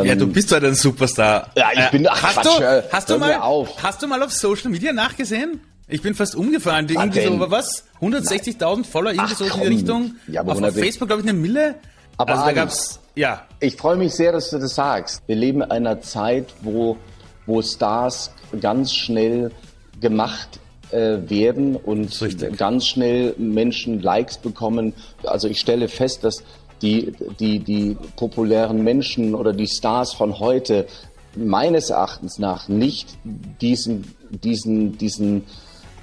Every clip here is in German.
Ähm, ja, du bist halt ein Superstar. Ja, ich bin. Ach, hast, Quatsch, du, hast, du mal, auf. hast du mal auf Social Media nachgesehen? Ich bin fast umgefallen. Die irgendwie so, was? 160.000 Follower, irgendwie Ach, so in die Richtung. Ja, aber auf, auf Facebook, glaube ich, eine Mille. Aber also, da gab's, ja. Ich freue mich sehr, dass du das sagst. Wir leben in einer Zeit, wo, wo Stars ganz schnell gemacht äh, werden und ganz schnell Menschen Likes bekommen. Also ich stelle fest, dass die, die, die populären Menschen oder die Stars von heute meines Erachtens nach nicht diesen, diesen, diesen,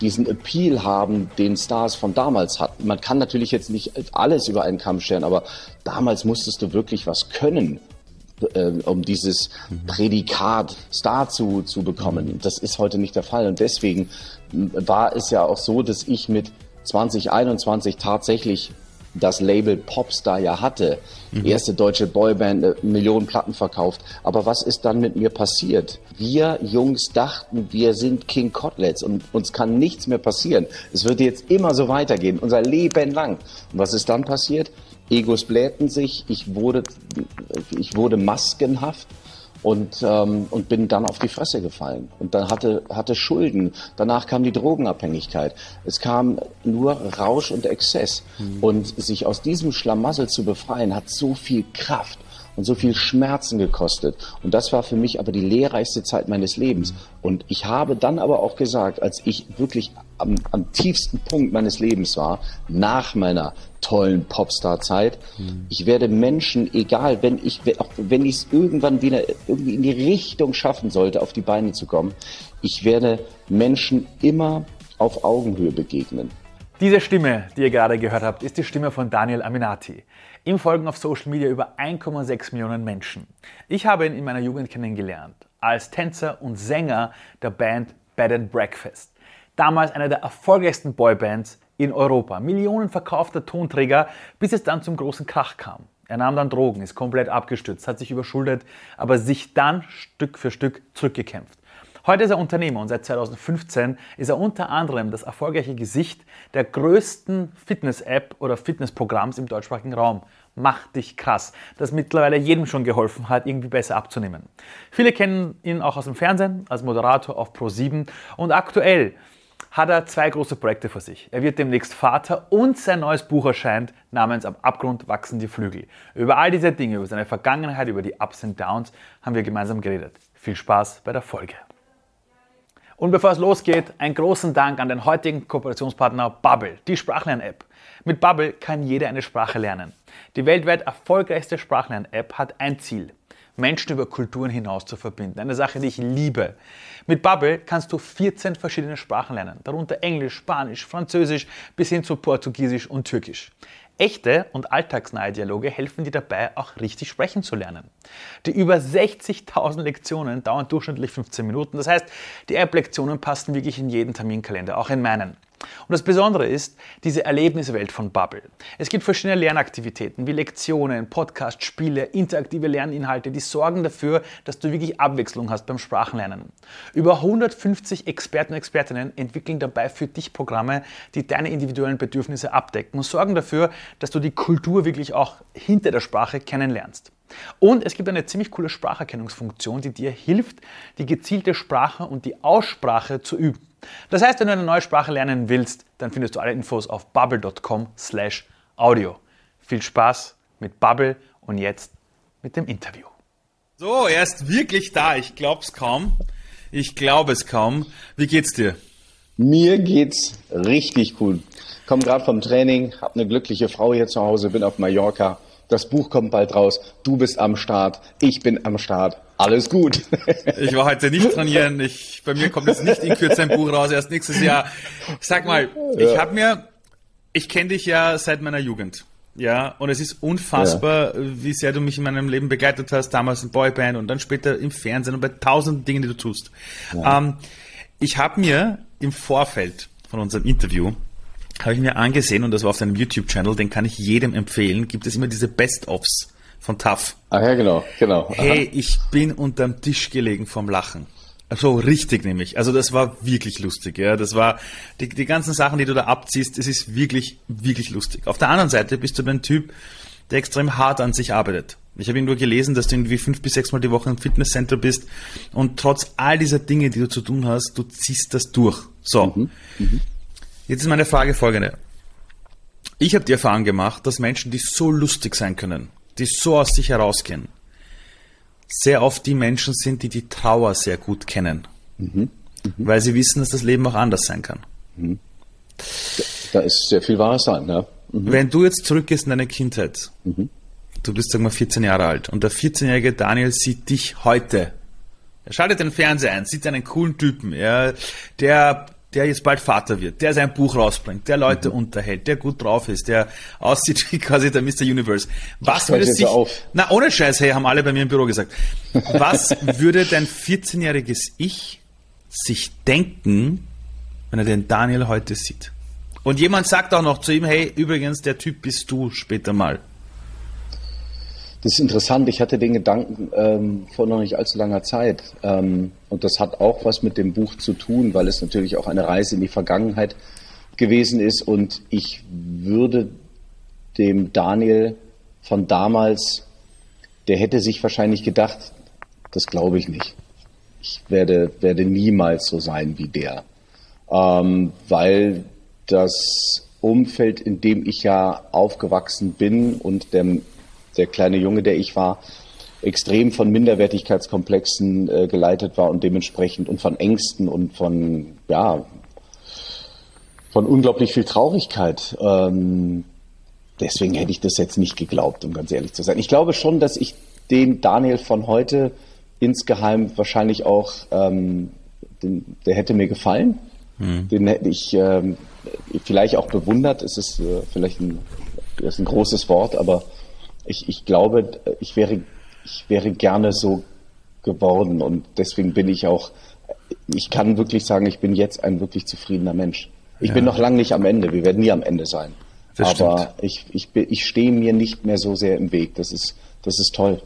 diesen Appeal haben, den Stars von damals hatten. Man kann natürlich jetzt nicht alles über einen Kamm scheren, aber damals musstest du wirklich was können, äh, um dieses Prädikat Star zu, zu bekommen. Das ist heute nicht der Fall. Und deswegen war es ja auch so, dass ich mit 2021 tatsächlich das Label Popstar ja hatte. Mhm. Erste deutsche Boyband, äh, Millionen Platten verkauft. Aber was ist dann mit mir passiert? Wir Jungs dachten, wir sind King Kotlets und uns kann nichts mehr passieren. Es wird jetzt immer so weitergehen, unser Leben lang. Und was ist dann passiert? Egos blähten sich, ich wurde, ich wurde maskenhaft und, ähm, und bin dann auf die Fresse gefallen und dann hatte, hatte Schulden. Danach kam die Drogenabhängigkeit. Es kam nur Rausch und Exzess. Mhm. Und sich aus diesem Schlamassel zu befreien, hat so viel Kraft und so viel Schmerzen gekostet. Und das war für mich aber die lehrreichste Zeit meines Lebens. Und ich habe dann aber auch gesagt, als ich wirklich am, am tiefsten Punkt meines Lebens war, nach meiner tollen Popstar-Zeit, mhm. ich werde Menschen, egal, wenn ich, auch wenn ich es irgendwann wieder irgendwie in die Richtung schaffen sollte, auf die Beine zu kommen, ich werde Menschen immer auf Augenhöhe begegnen. Diese Stimme, die ihr gerade gehört habt, ist die Stimme von Daniel Aminati. Ihm folgen auf Social Media über 1,6 Millionen Menschen. Ich habe ihn in meiner Jugend kennengelernt, als Tänzer und Sänger der Band Bed and Breakfast. Damals eine der erfolgreichsten Boybands in Europa. Millionen verkaufter Tonträger, bis es dann zum großen Krach kam. Er nahm dann Drogen, ist komplett abgestürzt, hat sich überschuldet, aber sich dann Stück für Stück zurückgekämpft. Heute ist er Unternehmer und seit 2015 ist er unter anderem das erfolgreiche Gesicht der größten Fitness-App oder Fitnessprogramms im deutschsprachigen Raum. Mach dich krass, das mittlerweile jedem schon geholfen hat, irgendwie besser abzunehmen. Viele kennen ihn auch aus dem Fernsehen als Moderator auf Pro7 und aktuell hat er zwei große Projekte vor sich. Er wird demnächst Vater und sein neues Buch erscheint namens Am Abgrund wachsen die Flügel. Über all diese Dinge, über seine Vergangenheit, über die Ups und Downs haben wir gemeinsam geredet. Viel Spaß bei der Folge. Und bevor es losgeht, einen großen Dank an den heutigen Kooperationspartner Bubble, die Sprachlern-App. Mit Bubble kann jeder eine Sprache lernen. Die weltweit erfolgreichste Sprachlern-App hat ein Ziel. Menschen über Kulturen hinaus zu verbinden. Eine Sache, die ich liebe. Mit Bubble kannst du 14 verschiedene Sprachen lernen, darunter Englisch, Spanisch, Französisch bis hin zu Portugiesisch und Türkisch. Echte und alltagsnahe Dialoge helfen dir dabei, auch richtig sprechen zu lernen. Die über 60.000 Lektionen dauern durchschnittlich 15 Minuten. Das heißt, die App-Lektionen passen wirklich in jeden Terminkalender, auch in meinen. Und das Besondere ist diese Erlebniswelt von Bubble. Es gibt verschiedene Lernaktivitäten wie Lektionen, Podcasts, Spiele, interaktive Lerninhalte, die sorgen dafür, dass du wirklich Abwechslung hast beim Sprachenlernen. Über 150 Experten und Expertinnen entwickeln dabei für dich Programme, die deine individuellen Bedürfnisse abdecken und sorgen dafür, dass du die Kultur wirklich auch hinter der Sprache kennenlernst. Und es gibt eine ziemlich coole Spracherkennungsfunktion, die dir hilft, die gezielte Sprache und die Aussprache zu üben. Das heißt, wenn du eine neue Sprache lernen willst, dann findest du alle Infos auf bubble.com/audio. Viel Spaß mit Bubble und jetzt mit dem Interview. So, er ist wirklich da. Ich glaub's kaum. Ich glaube es kaum. Wie geht's dir? Mir geht's richtig gut. Komm gerade vom Training, hab eine glückliche Frau hier zu Hause, bin auf Mallorca. Das Buch kommt bald raus. Du bist am Start. Ich bin am Start. Alles gut. ich war heute nicht trainieren. Ich, bei mir kommt jetzt nicht in Kürze ein Buch raus, erst nächstes Jahr. Sag mal, ich habe mir, ich kenne dich ja seit meiner Jugend. Ja, und es ist unfassbar, ja. wie sehr du mich in meinem Leben begleitet hast, damals in Boyband und dann später im Fernsehen und bei tausend Dingen, die du tust. Ja. Ähm, ich habe mir im Vorfeld von unserem Interview habe ich mir angesehen und das war auf deinem YouTube-Channel, den kann ich jedem empfehlen, gibt es immer diese Best-ofs von TAF. Ah ja, genau, genau. Aha. Hey, ich bin unterm Tisch gelegen vom Lachen. So richtig nämlich. Also das war wirklich lustig. Ja, das war die, die ganzen Sachen, die du da abziehst. Es ist wirklich, wirklich lustig. Auf der anderen Seite bist du ein Typ, der extrem hart an sich arbeitet. Ich habe nur gelesen, dass du irgendwie fünf bis sechs Mal die Woche im Fitnesscenter bist und trotz all dieser Dinge, die du zu tun hast, du ziehst das durch. So. Mhm. Mhm. Jetzt ist meine Frage folgende. Ich habe die Erfahrung gemacht, dass Menschen, die so lustig sein können, die so aus sich herausgehen, sehr oft die Menschen sind, die die Trauer sehr gut kennen. Mhm. Mhm. Weil sie wissen, dass das Leben auch anders sein kann. Mhm. Da ist sehr viel Wahres dran, ja. Mhm. Wenn du jetzt zurückgehst in deine Kindheit, mhm. du bist, sag mal, 14 Jahre alt und der 14-jährige Daniel sieht dich heute. Er schaltet den Fernseher ein, sieht einen coolen Typen, ja, der der jetzt bald Vater wird, der sein Buch rausbringt, der Leute mhm. unterhält, der gut drauf ist, der aussieht wie quasi der Mr. Universe. Was würde sich, auf. na ohne Scheiß, hey, haben alle bei mir im Büro gesagt. Was würde dein 14-jähriges Ich sich denken, wenn er den Daniel heute sieht? Und jemand sagt auch noch zu ihm, hey, übrigens, der Typ bist du später mal. Das ist interessant. Ich hatte den Gedanken ähm, vor noch nicht allzu langer Zeit. Ähm, und das hat auch was mit dem Buch zu tun, weil es natürlich auch eine Reise in die Vergangenheit gewesen ist. Und ich würde dem Daniel von damals, der hätte sich wahrscheinlich gedacht, das glaube ich nicht. Ich werde, werde niemals so sein wie der. Ähm, weil das Umfeld, in dem ich ja aufgewachsen bin und der der kleine Junge, der ich war, extrem von Minderwertigkeitskomplexen äh, geleitet war und dementsprechend und von Ängsten und von, ja, von unglaublich viel Traurigkeit. Ähm, deswegen hätte ich das jetzt nicht geglaubt, um ganz ehrlich zu sein. Ich glaube schon, dass ich den Daniel von heute insgeheim wahrscheinlich auch, ähm, den, der hätte mir gefallen. Mhm. Den hätte ich ähm, vielleicht auch bewundert. Es ist äh, vielleicht ein, ist ein großes Wort, aber ich, ich glaube, ich wäre, ich wäre gerne so geworden und deswegen bin ich auch, ich kann wirklich sagen, ich bin jetzt ein wirklich zufriedener Mensch. Ich ja. bin noch lange nicht am Ende, wir werden nie am Ende sein. Das Aber ich, ich, ich stehe mir nicht mehr so sehr im Weg. Das ist, das ist toll.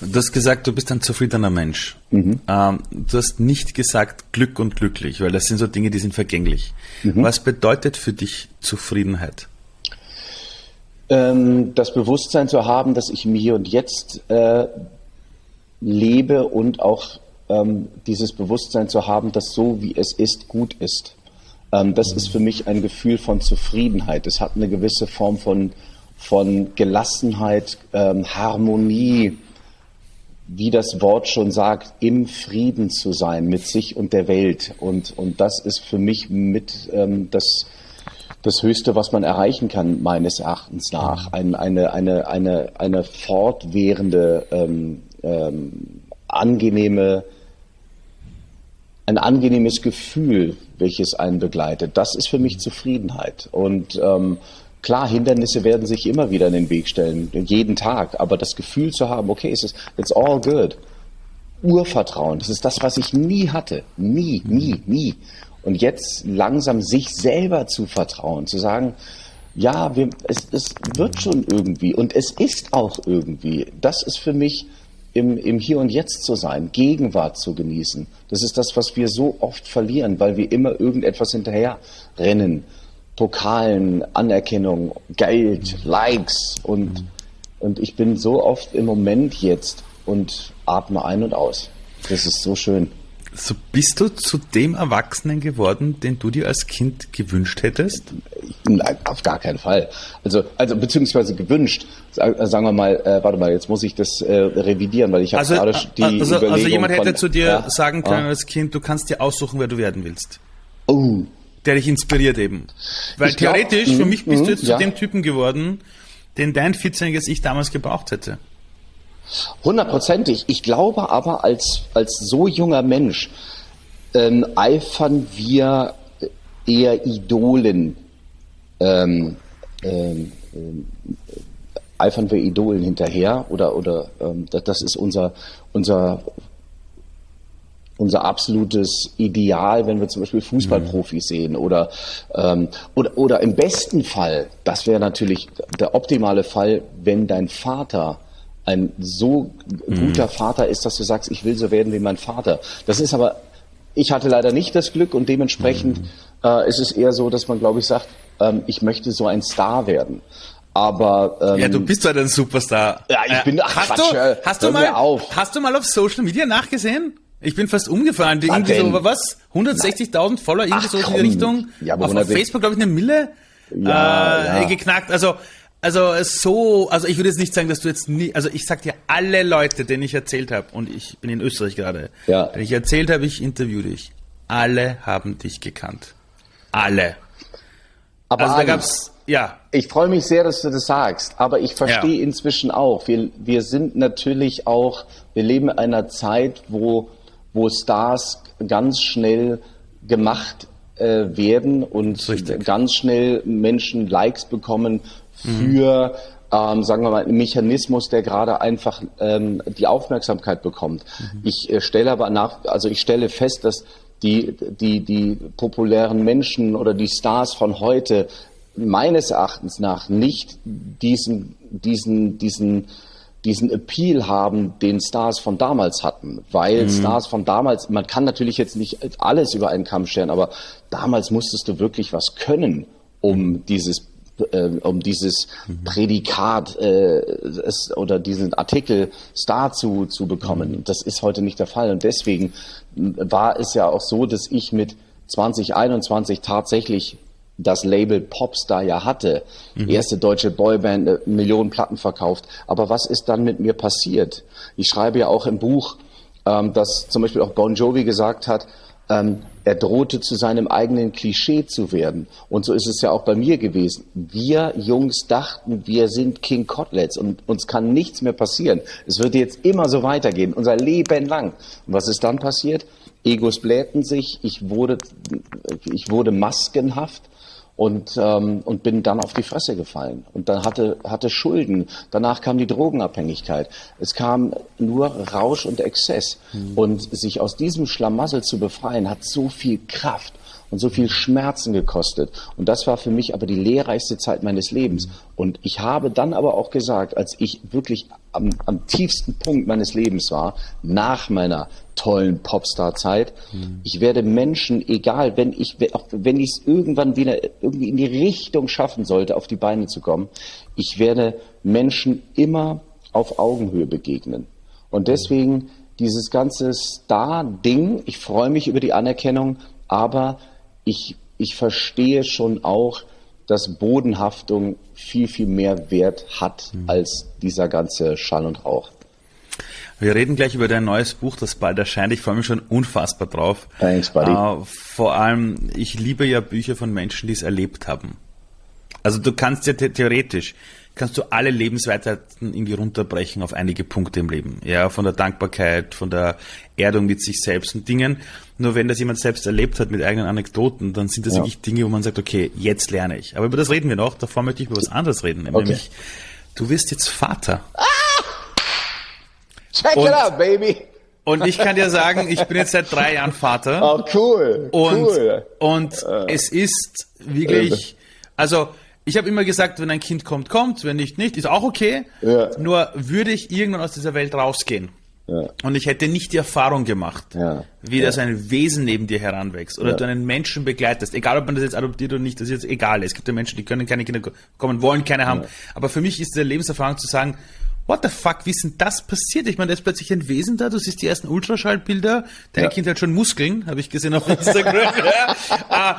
Du hast gesagt, du bist ein zufriedener Mensch. Mhm. Ähm, du hast nicht gesagt Glück und glücklich, weil das sind so Dinge, die sind vergänglich. Mhm. Was bedeutet für dich Zufriedenheit? Ähm, das Bewusstsein zu haben, dass ich im Hier und Jetzt äh, lebe und auch ähm, dieses Bewusstsein zu haben, dass so wie es ist, gut ist. Ähm, das ist für mich ein Gefühl von Zufriedenheit. Es hat eine gewisse Form von, von Gelassenheit, ähm, Harmonie, wie das Wort schon sagt, im Frieden zu sein mit sich und der Welt. Und, und das ist für mich mit ähm, das das Höchste, was man erreichen kann, meines Erachtens nach. Ein, eine, eine, eine, eine fortwährende, ähm, ähm, angenehme, ein angenehmes Gefühl, welches einen begleitet. Das ist für mich Zufriedenheit. Und ähm, klar, Hindernisse werden sich immer wieder in den Weg stellen, jeden Tag. Aber das Gefühl zu haben, okay, es ist, it's all good. Urvertrauen, das ist das, was ich nie hatte. Nie, nie, nie. Und jetzt langsam sich selber zu vertrauen, zu sagen, ja, wir, es, es wird schon irgendwie und es ist auch irgendwie. Das ist für mich im, im Hier und Jetzt zu sein, Gegenwart zu genießen. Das ist das, was wir so oft verlieren, weil wir immer irgendetwas hinterher rennen. Pokalen, Anerkennung, Geld, Likes und, und ich bin so oft im Moment jetzt und atme ein und aus. Das ist so schön. So bist du zu dem Erwachsenen geworden, den du dir als Kind gewünscht hättest? Nein, auf gar keinen Fall. Also, also beziehungsweise gewünscht. Sagen wir mal, äh, warte mal, jetzt muss ich das äh, revidieren, weil ich habe also, gerade die also, also Überlegung Also jemand hätte von, zu dir ja, sagen können ja. als Kind, du kannst dir aussuchen, wer du werden willst. Oh. Der dich inspiriert eben. Weil ich theoretisch, glaub, für mhm, mich bist du jetzt ja. zu dem Typen geworden, den dein 14-jähriges Ich damals gebraucht hätte. Hundertprozentig. Ich glaube aber, als, als so junger Mensch ähm, eifern wir eher Idolen, ähm, ähm, äh, eifern wir Idolen hinterher oder, oder ähm, das ist unser, unser, unser absolutes Ideal, wenn wir zum Beispiel Fußballprofis mhm. sehen oder, ähm, oder, oder im besten Fall, das wäre natürlich der optimale Fall, wenn dein Vater ein so guter mhm. Vater ist, dass du sagst, ich will so werden wie mein Vater. Das ist aber, ich hatte leider nicht das Glück und dementsprechend mhm. äh, ist es eher so, dass man, glaube ich, sagt, ähm, ich möchte so ein Star werden. Aber ähm, ja, du bist halt ein Superstar. Ja, ich bin. Ach, hast Quatsch, du, hast du mal, auf. hast du mal auf Social Media nachgesehen? Ich bin fast umgefallen. Die irgendwie so, was? 160.000 Follower irgendwie Ach, so in die Richtung. Ja, aber auf, auf Facebook glaube ich eine Mille ja, äh, ja. geknackt. Also also so, also ich würde jetzt nicht sagen, dass du jetzt nie, also ich sag dir alle Leute, denen ich erzählt habe, und ich bin in Österreich gerade, ja. denen ich erzählt habe, ich interview dich, alle haben dich gekannt. Alle. Aber also da gab's ja. Ich freue mich sehr, dass du das sagst, aber ich verstehe ja. inzwischen auch. Wir, wir sind natürlich auch, wir leben in einer Zeit, wo, wo Stars ganz schnell gemacht äh, werden und ganz schnell Menschen Likes bekommen für, mhm. ähm, sagen wir mal, einen Mechanismus, der gerade einfach ähm, die Aufmerksamkeit bekommt. Mhm. Ich äh, stelle aber nach, also ich stelle fest, dass die, die, die populären Menschen oder die Stars von heute meines Erachtens nach nicht diesen, diesen, diesen, diesen Appeal haben, den Stars von damals hatten. Weil mhm. Stars von damals, man kann natürlich jetzt nicht alles über einen Kamm stellen, aber damals musstest du wirklich was können, um dieses äh, um dieses. Prädikat äh, es, oder diesen Artikel Star zu, zu bekommen. Mhm. Das ist heute nicht der Fall. Und deswegen war es ja auch so, dass ich mit 2021 tatsächlich das Label Popstar ja hatte. Mhm. Erste deutsche Boyband, äh, Millionen Platten verkauft. Aber was ist dann mit mir passiert? Ich schreibe ja auch im Buch, ähm, dass zum Beispiel auch Bon Jovi gesagt hat, ähm, er drohte zu seinem eigenen Klischee zu werden. Und so ist es ja auch bei mir gewesen. Wir Jungs dachten, wir sind King Kotlets und uns kann nichts mehr passieren. Es wird jetzt immer so weitergehen, unser Leben lang. Und was ist dann passiert? Egos blähten sich, ich wurde, ich wurde maskenhaft und, ähm, und bin dann auf die Fresse gefallen und dann hatte, hatte Schulden. Danach kam die Drogenabhängigkeit. Es kam nur Rausch und Exzess. Mhm. Und sich aus diesem Schlamassel zu befreien, hat so viel Kraft und so viel Schmerzen gekostet. Und das war für mich aber die lehrreichste Zeit meines Lebens. Und ich habe dann aber auch gesagt, als ich wirklich am, am tiefsten Punkt meines Lebens war, nach meiner tollen Popstar-Zeit, mhm. ich werde Menschen, egal, wenn ich, auch wenn ich es irgendwann wieder irgendwie in die Richtung schaffen sollte, auf die Beine zu kommen, ich werde Menschen immer auf Augenhöhe begegnen. Und deswegen dieses ganze Star-Ding, ich freue mich über die Anerkennung, aber ich, ich verstehe schon auch, dass Bodenhaftung viel, viel mehr Wert hat mhm. als dieser ganze Schall und Rauch. Wir reden gleich über dein neues Buch, das bald erscheint. Ich freue mich schon unfassbar drauf. Thanks, buddy. Uh, vor allem, ich liebe ja Bücher von Menschen, die es erlebt haben. Also du kannst ja theoretisch, kannst du alle Lebensweisheiten irgendwie runterbrechen auf einige Punkte im Leben. Ja, von der Dankbarkeit, von der Erdung mit sich selbst und Dingen. Nur wenn das jemand selbst erlebt hat mit eigenen Anekdoten, dann sind das ja. wirklich Dinge, wo man sagt, okay, jetzt lerne ich. Aber über das reden wir noch. Davor möchte ich über was anderes reden. Nämlich, okay. du wirst jetzt Vater. Ah! Check und, it out, baby! Und ich kann dir sagen, ich bin jetzt seit drei Jahren Vater. Oh, cool. Und, cool. und es ist wirklich, also ich habe immer gesagt, wenn ein Kind kommt, kommt, wenn nicht, nicht, ist auch okay. Ja. Nur würde ich irgendwann aus dieser Welt rausgehen. Ja. Und ich hätte nicht die Erfahrung gemacht, ja. wie ja. das ein Wesen neben dir heranwächst oder du einen Menschen begleitest, egal ob man das jetzt adoptiert oder nicht, das ist jetzt egal. Es gibt ja Menschen, die können keine Kinder bekommen, wollen keine haben. Aber für mich ist diese Lebenserfahrung zu sagen, what the fuck, wie ist denn das passiert? Ich meine, da ist plötzlich ein Wesen da, du siehst die ersten Ultraschallbilder, dein ja. Kind hat schon Muskeln, habe ich gesehen auf Instagram. ja. ah,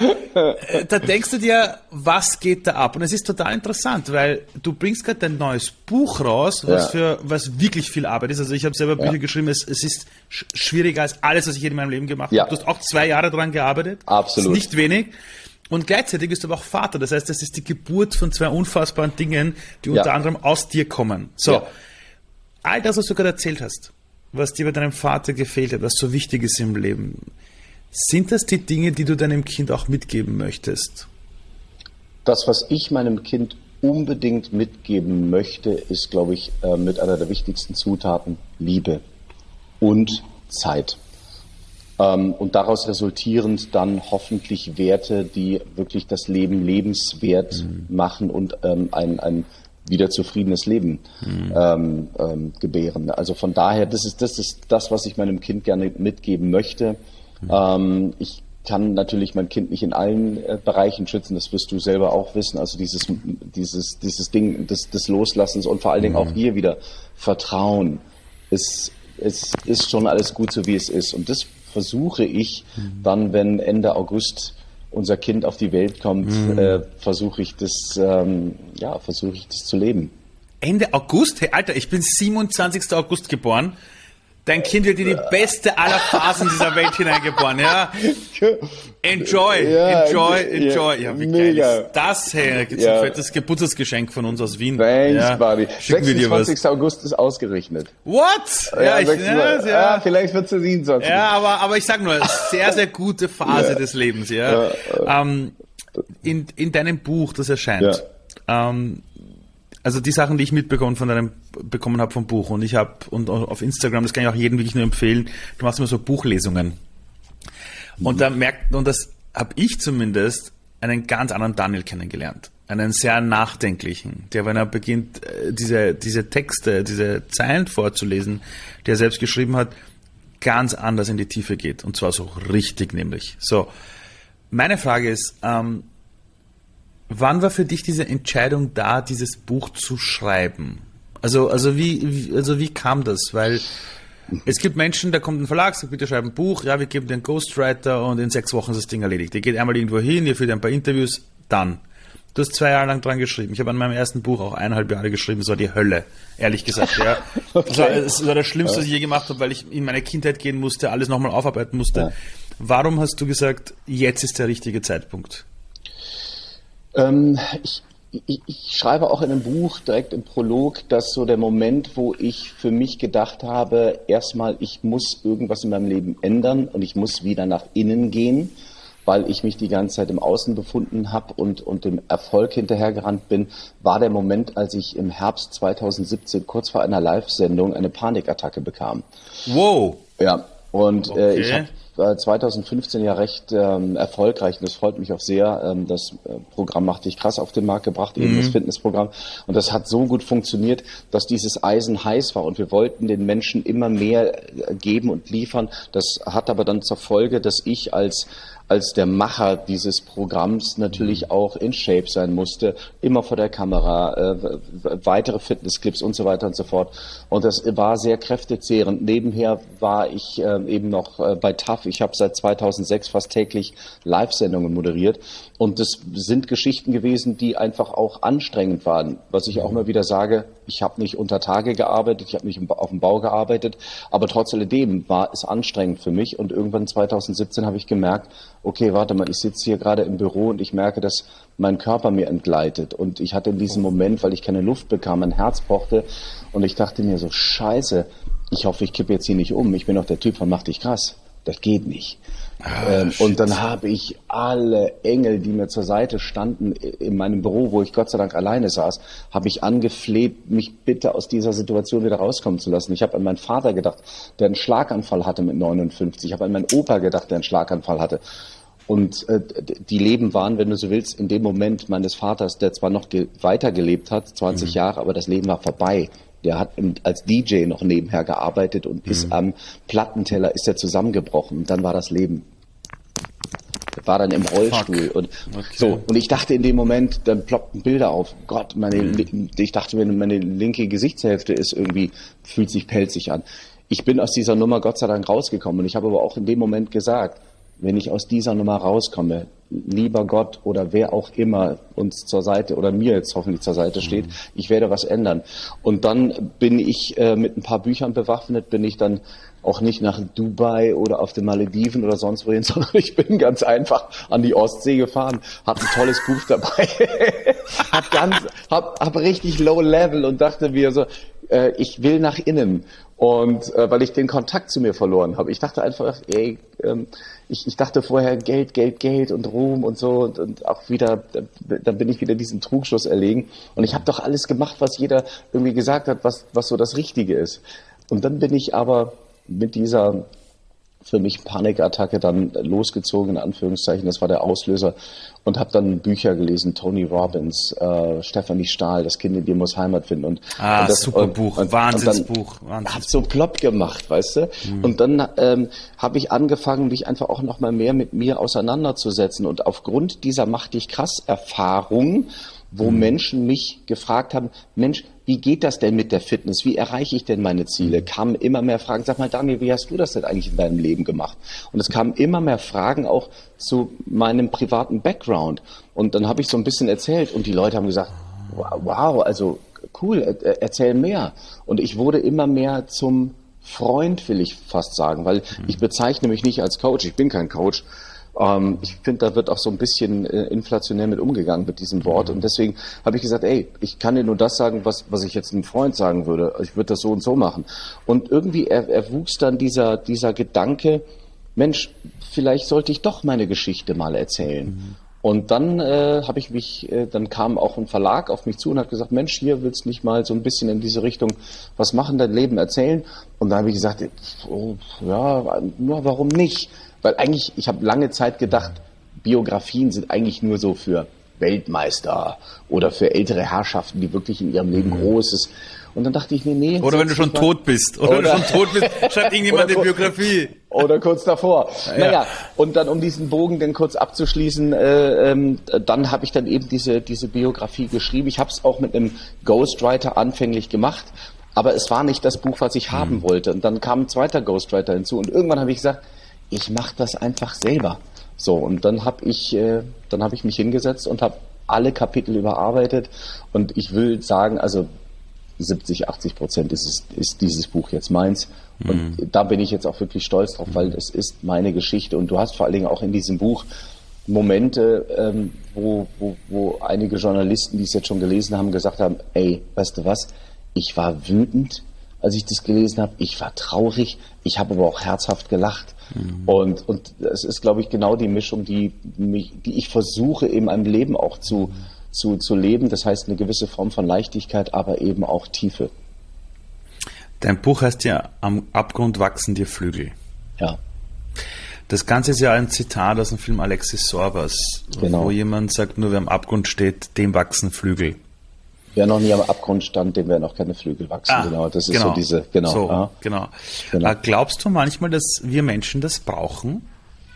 da denkst du dir, was geht da ab? Und es ist total interessant, weil du bringst gerade dein neues Buch raus, was ja. für was wirklich viel Arbeit ist. Also ich habe selber Bücher geschrieben, es, es ist schwieriger als alles, was ich in meinem Leben gemacht habe. Du hast auch zwei Jahre daran gearbeitet. Absolut. Ist nicht wenig. Und gleichzeitig bist du aber auch Vater. Das heißt, das ist die Geburt von zwei unfassbaren Dingen, die unter ja. anderem aus dir kommen. So, ja. all das, was du gerade erzählt hast, was dir bei deinem Vater gefehlt hat, was so wichtig ist im Leben, sind das die Dinge, die du deinem Kind auch mitgeben möchtest? Das, was ich meinem Kind unbedingt mitgeben möchte, ist, glaube ich, äh, mit einer der wichtigsten Zutaten Liebe und Zeit. Ähm, und daraus resultierend dann hoffentlich Werte, die wirklich das Leben lebenswert mhm. machen und ähm, ein, ein wieder zufriedenes Leben mhm. ähm, ähm, gebären. Also von daher, das ist, das ist das, was ich meinem Kind gerne mitgeben möchte. Mhm. Ähm, ich kann natürlich mein Kind nicht in allen äh, Bereichen schützen, das wirst du selber auch wissen. Also dieses, dieses, dieses Ding des, des Loslassens und vor allen Dingen auch mhm. hier wieder Vertrauen. Es, es ist schon alles gut so, wie es ist. Und das versuche ich mhm. dann, wenn Ende August unser Kind auf die Welt kommt, mhm. äh, versuche ich das, ähm, ja, versuche ich das zu leben. Ende August? Hey, Alter, ich bin 27. August geboren. Dein Kind wird in die beste aller Phasen dieser Welt hineingeboren, ja? Enjoy, ja, enjoy, enjoy. Ja, wie mega. geil ist das, hey? Gibt's ja. ein fettes Geburtstagsgeschenk von uns aus Wien. Thanks, ja. buddy. 26. August ist ausgerechnet. What? Ja, ja, ich, ja, ja. Ah, vielleicht wird es 27. Ja, aber, aber ich sag nur, sehr, sehr gute Phase des Lebens, ja. Ähm, in, in deinem Buch, das erscheint, ähm, also die Sachen, die ich mitbekommen von deinem bekommen habe vom Buch und ich habe und auf Instagram, das kann ich auch jedem wirklich nur empfehlen. Du machst immer so Buchlesungen und mhm. da merkt und das habe ich zumindest einen ganz anderen Daniel kennengelernt, einen sehr nachdenklichen, der wenn er beginnt äh, diese diese Texte, diese Zeilen vorzulesen, die er selbst geschrieben hat, ganz anders in die Tiefe geht und zwar so richtig nämlich. So, meine Frage ist. Ähm, Wann war für dich diese Entscheidung da, dieses Buch zu schreiben? Also, also wie, also wie kam das? Weil es gibt Menschen, da kommt ein Verlag, sagt, bitte schreib ein Buch, ja, wir geben dir einen Ghostwriter und in sechs Wochen ist das Ding erledigt. Ihr geht einmal irgendwo hin, ihr führt ein paar Interviews, dann. Du hast zwei Jahre lang dran geschrieben. Ich habe an meinem ersten Buch auch eineinhalb Jahre geschrieben. Es war die Hölle, ehrlich gesagt. Ja. okay. das, war, das war das Schlimmste, was ich je gemacht habe, weil ich in meine Kindheit gehen musste, alles nochmal aufarbeiten musste. Ja. Warum hast du gesagt, jetzt ist der richtige Zeitpunkt? Ähm, ich, ich, ich, schreibe auch in einem Buch direkt im Prolog, dass so der Moment, wo ich für mich gedacht habe, erstmal, ich muss irgendwas in meinem Leben ändern und ich muss wieder nach innen gehen, weil ich mich die ganze Zeit im Außen befunden habe und, und dem Erfolg hinterhergerannt bin, war der Moment, als ich im Herbst 2017 kurz vor einer Live-Sendung eine Panikattacke bekam. Wow. Ja, und okay. äh, ich habe 2015 ja recht ähm, erfolgreich und das freut mich auch sehr. Ähm, das äh, Programm macht dich krass auf den Markt gebracht, eben mhm. das Fitnessprogramm. Und das hat so gut funktioniert, dass dieses Eisen heiß war und wir wollten den Menschen immer mehr äh, geben und liefern. Das hat aber dann zur Folge, dass ich als als der Macher dieses Programms natürlich mhm. auch in Shape sein musste, immer vor der Kamera, äh, weitere Fitnessclips und so weiter und so fort. Und das war sehr kräftezehrend. Nebenher war ich äh, eben noch äh, bei TAF. Ich habe seit 2006 fast täglich Live-Sendungen moderiert. Und das sind Geschichten gewesen, die einfach auch anstrengend waren. Was ich auch immer wieder sage, ich habe nicht unter Tage gearbeitet, ich habe nicht auf dem Bau gearbeitet, aber trotz alledem war es anstrengend für mich. Und irgendwann 2017 habe ich gemerkt, okay, warte mal, ich sitze hier gerade im Büro und ich merke, dass mein Körper mir entgleitet. Und ich hatte in diesem Moment, weil ich keine Luft bekam, mein Herz pochte und ich dachte mir so, scheiße, ich hoffe, ich kippe jetzt hier nicht um. Ich bin doch der Typ von Mach dich krass. Das geht nicht. Ah, ähm, und dann habe ich alle Engel, die mir zur Seite standen in meinem Büro, wo ich Gott sei Dank alleine saß, habe ich angefleht, mich bitte aus dieser Situation wieder rauskommen zu lassen. Ich habe an meinen Vater gedacht, der einen Schlaganfall hatte mit 59. Ich habe an meinen Opa gedacht, der einen Schlaganfall hatte. Und äh, die Leben waren, wenn du so willst, in dem Moment meines Vaters, der zwar noch weitergelebt hat, 20 mhm. Jahre, aber das Leben war vorbei. Der hat als DJ noch nebenher gearbeitet und mhm. ist am Plattenteller ist er zusammengebrochen und dann war das Leben war dann im Rollstuhl Fuck. und okay. so und ich dachte in dem Moment dann ploppten Bilder auf Gott meine mhm. ich dachte mir meine linke Gesichtshälfte ist irgendwie fühlt sich pelzig an ich bin aus dieser Nummer Gott sei Dank rausgekommen und ich habe aber auch in dem Moment gesagt wenn ich aus dieser Nummer rauskomme, lieber Gott oder wer auch immer uns zur Seite oder mir jetzt hoffentlich zur Seite steht, mhm. ich werde was ändern. Und dann bin ich äh, mit ein paar Büchern bewaffnet, bin ich dann auch nicht nach Dubai oder auf den Malediven oder sonst wohin, sondern ich bin ganz einfach an die Ostsee gefahren, hatte ein tolles Buch dabei, hab ganz, hab, hab richtig low level und dachte mir so, äh, ich will nach innen. Und äh, weil ich den Kontakt zu mir verloren habe. Ich dachte einfach, ey, ähm, ich, ich dachte vorher Geld, Geld, Geld und Ruhm und so und, und auch wieder, dann bin ich wieder diesem Trugschluss erlegen. Und ich habe doch alles gemacht, was jeder irgendwie gesagt hat, was, was so das Richtige ist. Und dann bin ich aber mit dieser für mich Panikattacke dann losgezogen, in Anführungszeichen. Das war der Auslöser. Und habe dann Bücher gelesen, Tony Robbins, äh, Stephanie Stahl, Das Kind in dir muss Heimat finden. Und, ah, und das, super und, Buch, und, Wahnsinnsbuch. Wahnsinns hat so plopp gemacht, weißt du? Mhm. Und dann ähm, habe ich angefangen, mich einfach auch noch mal mehr mit mir auseinanderzusetzen. Und aufgrund dieser Mach dich krass Erfahrung wo mhm. Menschen mich gefragt haben, Mensch, wie geht das denn mit der Fitness? Wie erreiche ich denn meine Ziele? Mhm. Kamen immer mehr Fragen. Sag mal, Daniel, wie hast du das denn eigentlich in deinem Leben gemacht? Und es kamen immer mehr Fragen auch zu meinem privaten Background. Und dann habe ich so ein bisschen erzählt und die Leute haben gesagt, wow, also cool, erzähl mehr. Und ich wurde immer mehr zum Freund, will ich fast sagen, weil mhm. ich bezeichne mich nicht als Coach. Ich bin kein Coach, ähm, ich finde, da wird auch so ein bisschen äh, inflationär mit umgegangen mit diesem Wort. Und deswegen habe ich gesagt, ey, ich kann dir nur das sagen, was, was ich jetzt einem Freund sagen würde. Ich würde das so und so machen. Und irgendwie erwuchs dann dieser, dieser Gedanke, Mensch, vielleicht sollte ich doch meine Geschichte mal erzählen. Mhm. Und dann äh, habe ich mich, äh, dann kam auch ein Verlag auf mich zu und hat gesagt, Mensch, hier willst du nicht mal so ein bisschen in diese Richtung was machen, dein Leben erzählen? Und da habe ich gesagt, oh, ja, nur warum nicht? Weil eigentlich, ich habe lange Zeit gedacht, Biografien sind eigentlich nur so für Weltmeister oder für ältere Herrschaften, die wirklich in ihrem Leben mhm. Großes. Und dann dachte ich mir, nee. Oder wenn du schon tot bist. Oder, oder wenn du schon tot bist, schreibt irgendjemand eine Biografie. Oder kurz davor. Ja. Naja, und dann um diesen Bogen dann kurz abzuschließen, äh, ähm, dann habe ich dann eben diese, diese Biografie geschrieben. Ich habe es auch mit einem Ghostwriter anfänglich gemacht, aber es war nicht das Buch, was ich mhm. haben wollte. Und dann kam ein zweiter Ghostwriter hinzu und irgendwann habe ich gesagt, ich mache das einfach selber. So, und dann habe ich, äh, dann habe ich mich hingesetzt und habe alle Kapitel überarbeitet. Und ich will sagen, also 70, 80 Prozent ist, es, ist dieses Buch jetzt meins. Und mhm. da bin ich jetzt auch wirklich stolz drauf, weil es ist meine Geschichte. Und du hast vor allen Dingen auch in diesem Buch Momente, ähm, wo, wo, wo einige Journalisten, die es jetzt schon gelesen haben, gesagt haben, ey, weißt du was, ich war wütend, als ich das gelesen habe, ich war traurig, ich habe aber auch herzhaft gelacht. Mhm. Und, und es ist, glaube ich, genau die Mischung, die, mich, die ich versuche, in meinem Leben auch zu, zu, zu leben. Das heißt, eine gewisse Form von Leichtigkeit, aber eben auch Tiefe. Dein Buch heißt ja Am Abgrund wachsen dir Flügel. Ja. Das Ganze ist ja ein Zitat aus dem Film Alexis Sorbas, genau. wo jemand sagt, nur wer am Abgrund steht, dem wachsen Flügel. Wer noch nie am Abgrund stand, dem werden auch keine Flügel wachsen. Ah, genau, das ist genau. so diese, genau. So, genau. genau. Äh, glaubst du manchmal, dass wir Menschen das brauchen?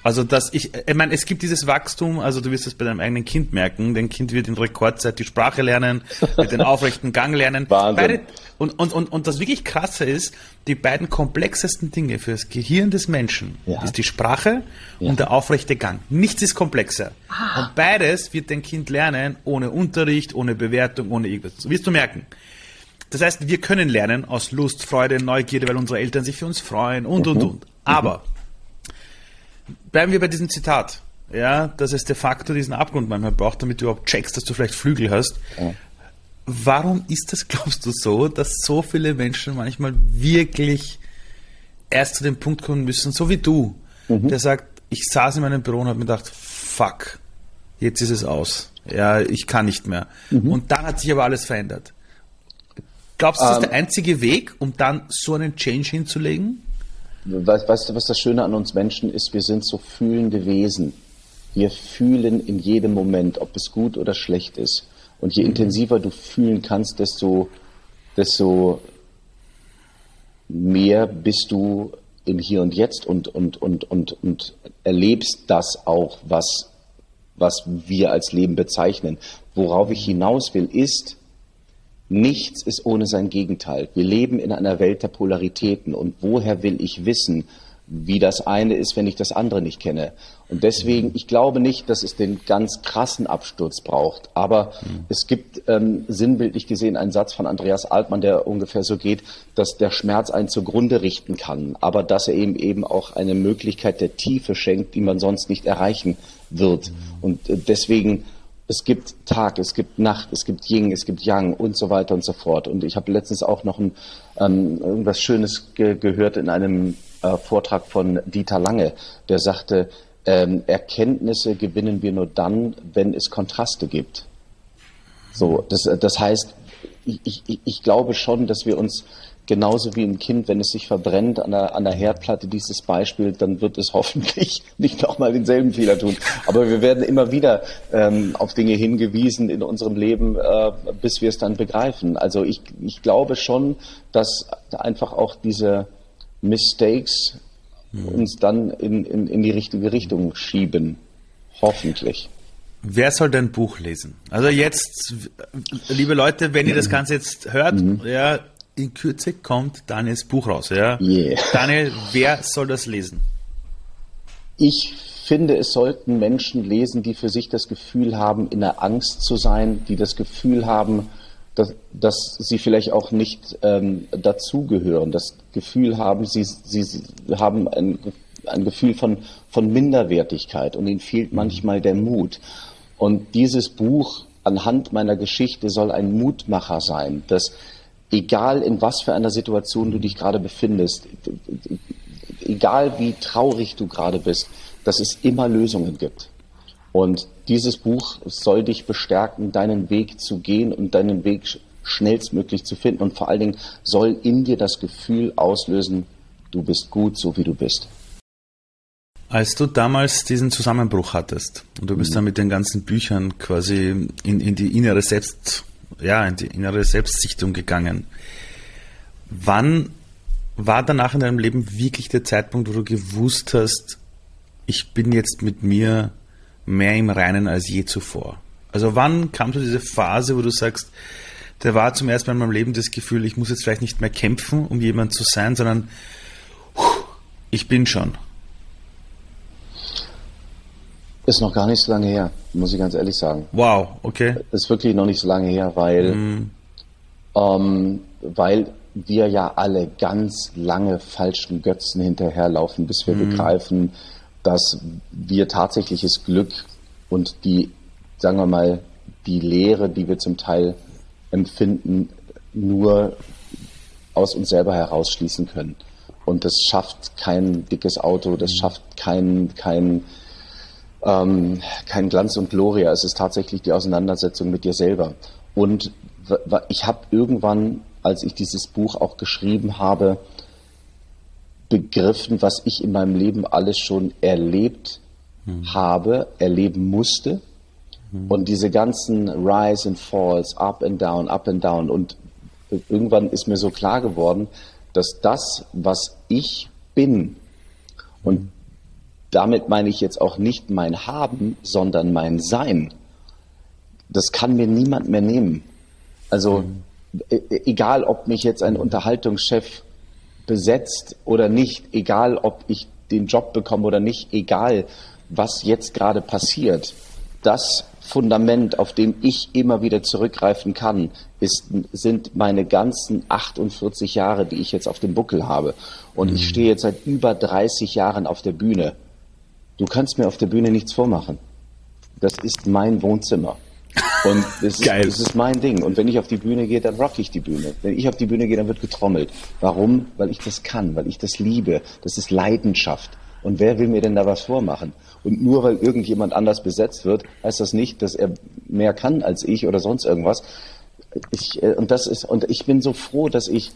Also, dass ich, ich meine, es gibt dieses Wachstum, also du wirst es bei deinem eigenen Kind merken, dein Kind wird in Rekordzeit die Sprache lernen, mit den aufrechten Gang lernen. Wahnsinn. Beide, und, und, und, und das wirklich krasse ist, die beiden komplexesten Dinge für das Gehirn des Menschen ja. ist die Sprache ja. und der aufrechte Gang. Nichts ist komplexer. Ah. Und beides wird dein Kind lernen, ohne Unterricht, ohne Bewertung, ohne irgendwas. Das wirst du merken. Das heißt, wir können lernen aus Lust, Freude, Neugierde, weil unsere Eltern sich für uns freuen und, mhm. und, und. Aber bleiben wir bei diesem Zitat. Ja, dass es de facto diesen Abgrund manchmal braucht, damit du überhaupt checkst, dass du vielleicht Flügel hast. Ja. Warum ist das, glaubst du, so, dass so viele Menschen manchmal wirklich erst zu dem Punkt kommen müssen, so wie du, mhm. der sagt, ich saß in meinem Büro und habe mir gedacht, fuck, jetzt ist es aus. Ja, ich kann nicht mehr. Mhm. Und dann hat sich aber alles verändert. Glaubst du, das ist ähm, der einzige Weg, um dann so einen Change hinzulegen? Weißt, weißt du, was das Schöne an uns Menschen ist? Wir sind so fühlende Wesen. Wir fühlen in jedem Moment, ob es gut oder schlecht ist. Und je intensiver du fühlen kannst, desto, desto mehr bist du im Hier und Jetzt und, und, und, und, und erlebst das auch, was, was wir als Leben bezeichnen. Worauf ich hinaus will, ist, Nichts ist ohne sein Gegenteil. Wir leben in einer Welt der Polaritäten. Und woher will ich wissen, wie das eine ist, wenn ich das andere nicht kenne? Und deswegen, ich glaube nicht, dass es den ganz krassen Absturz braucht. Aber mhm. es gibt ähm, sinnbildlich gesehen einen Satz von Andreas Altmann, der ungefähr so geht, dass der Schmerz einen zugrunde richten kann, aber dass er eben eben auch eine Möglichkeit der Tiefe schenkt, die man sonst nicht erreichen wird. Mhm. Und äh, deswegen es gibt Tag, es gibt Nacht, es gibt Ying, es gibt Yang und so weiter und so fort. Und ich habe letztens auch noch ein, ähm, irgendwas Schönes ge gehört in einem äh, Vortrag von Dieter Lange, der sagte, ähm, Erkenntnisse gewinnen wir nur dann, wenn es Kontraste gibt. So, das, das heißt, ich, ich, ich glaube schon, dass wir uns genauso wie ein Kind, wenn es sich verbrennt an der, an der Herdplatte, dieses Beispiel, dann wird es hoffentlich nicht nochmal denselben Fehler tun. Aber wir werden immer wieder ähm, auf Dinge hingewiesen in unserem Leben, äh, bis wir es dann begreifen. Also ich, ich glaube schon, dass einfach auch diese Mistakes mhm. uns dann in, in, in die richtige Richtung schieben. Hoffentlich. Wer soll dein Buch lesen? Also jetzt, liebe Leute, wenn ihr das Ganze jetzt hört, mhm. ja, in Kürze kommt Daniels Buch raus, ja? Yeah. Daniel, wer soll das lesen? Ich finde, es sollten Menschen lesen, die für sich das Gefühl haben, in der Angst zu sein, die das Gefühl haben, dass, dass sie vielleicht auch nicht ähm, dazugehören, das Gefühl haben, sie, sie, sie haben ein, ein Gefühl von, von Minderwertigkeit und ihnen fehlt manchmal der Mut. Und dieses Buch anhand meiner Geschichte soll ein Mutmacher sein, dass egal in was für einer Situation du dich gerade befindest, egal wie traurig du gerade bist, dass es immer Lösungen gibt. Und dieses Buch soll dich bestärken, deinen Weg zu gehen und deinen Weg schnellstmöglich zu finden. Und vor allen Dingen soll in dir das Gefühl auslösen, du bist gut, so wie du bist. Als du damals diesen Zusammenbruch hattest und du bist mhm. dann mit den ganzen Büchern quasi in, in die innere Selbst, ja, in die innere Selbstsichtung gegangen. Wann war danach in deinem Leben wirklich der Zeitpunkt, wo du gewusst hast, ich bin jetzt mit mir mehr im Reinen als je zuvor? Also wann kam so diese Phase, wo du sagst, da war zum ersten Mal in meinem Leben das Gefühl, ich muss jetzt vielleicht nicht mehr kämpfen, um jemand zu sein, sondern ich bin schon. Ist noch gar nicht so lange her, muss ich ganz ehrlich sagen. Wow, okay. Ist wirklich noch nicht so lange her, weil, mm. ähm, weil wir ja alle ganz lange falschen Götzen hinterherlaufen, bis wir mm. begreifen, dass wir tatsächliches Glück und die, sagen wir mal, die Lehre, die wir zum Teil empfinden, nur aus uns selber herausschließen können. Und das schafft kein dickes Auto, das mhm. schafft kein, kein ähm, kein Glanz und Gloria. Es ist tatsächlich die Auseinandersetzung mit dir selber. Und ich habe irgendwann, als ich dieses Buch auch geschrieben habe, begriffen, was ich in meinem Leben alles schon erlebt hm. habe, erleben musste. Hm. Und diese ganzen Rise and Falls, Up and Down, Up and Down. Und irgendwann ist mir so klar geworden, dass das, was ich bin, und damit meine ich jetzt auch nicht mein Haben, sondern mein Sein. Das kann mir niemand mehr nehmen. Also mhm. E, e, egal, ob mich jetzt ein Unterhaltungschef besetzt oder nicht, egal, ob ich den Job bekomme oder nicht, egal, was jetzt gerade passiert, das Fundament, auf dem ich immer wieder zurückgreifen kann, ist, sind meine ganzen 48 Jahre, die ich jetzt auf dem Buckel habe. Und mhm. ich stehe jetzt seit über 30 Jahren auf der Bühne. Du kannst mir auf der Bühne nichts vormachen. Das ist mein Wohnzimmer. Und das ist, das ist mein Ding. Und wenn ich auf die Bühne gehe, dann rock ich die Bühne. Wenn ich auf die Bühne gehe, dann wird getrommelt. Warum? Weil ich das kann, weil ich das liebe. Das ist Leidenschaft. Und wer will mir denn da was vormachen? Und nur weil irgendjemand anders besetzt wird, heißt das nicht, dass er mehr kann als ich oder sonst irgendwas. Ich, äh, und das ist, und ich bin so froh, dass ich,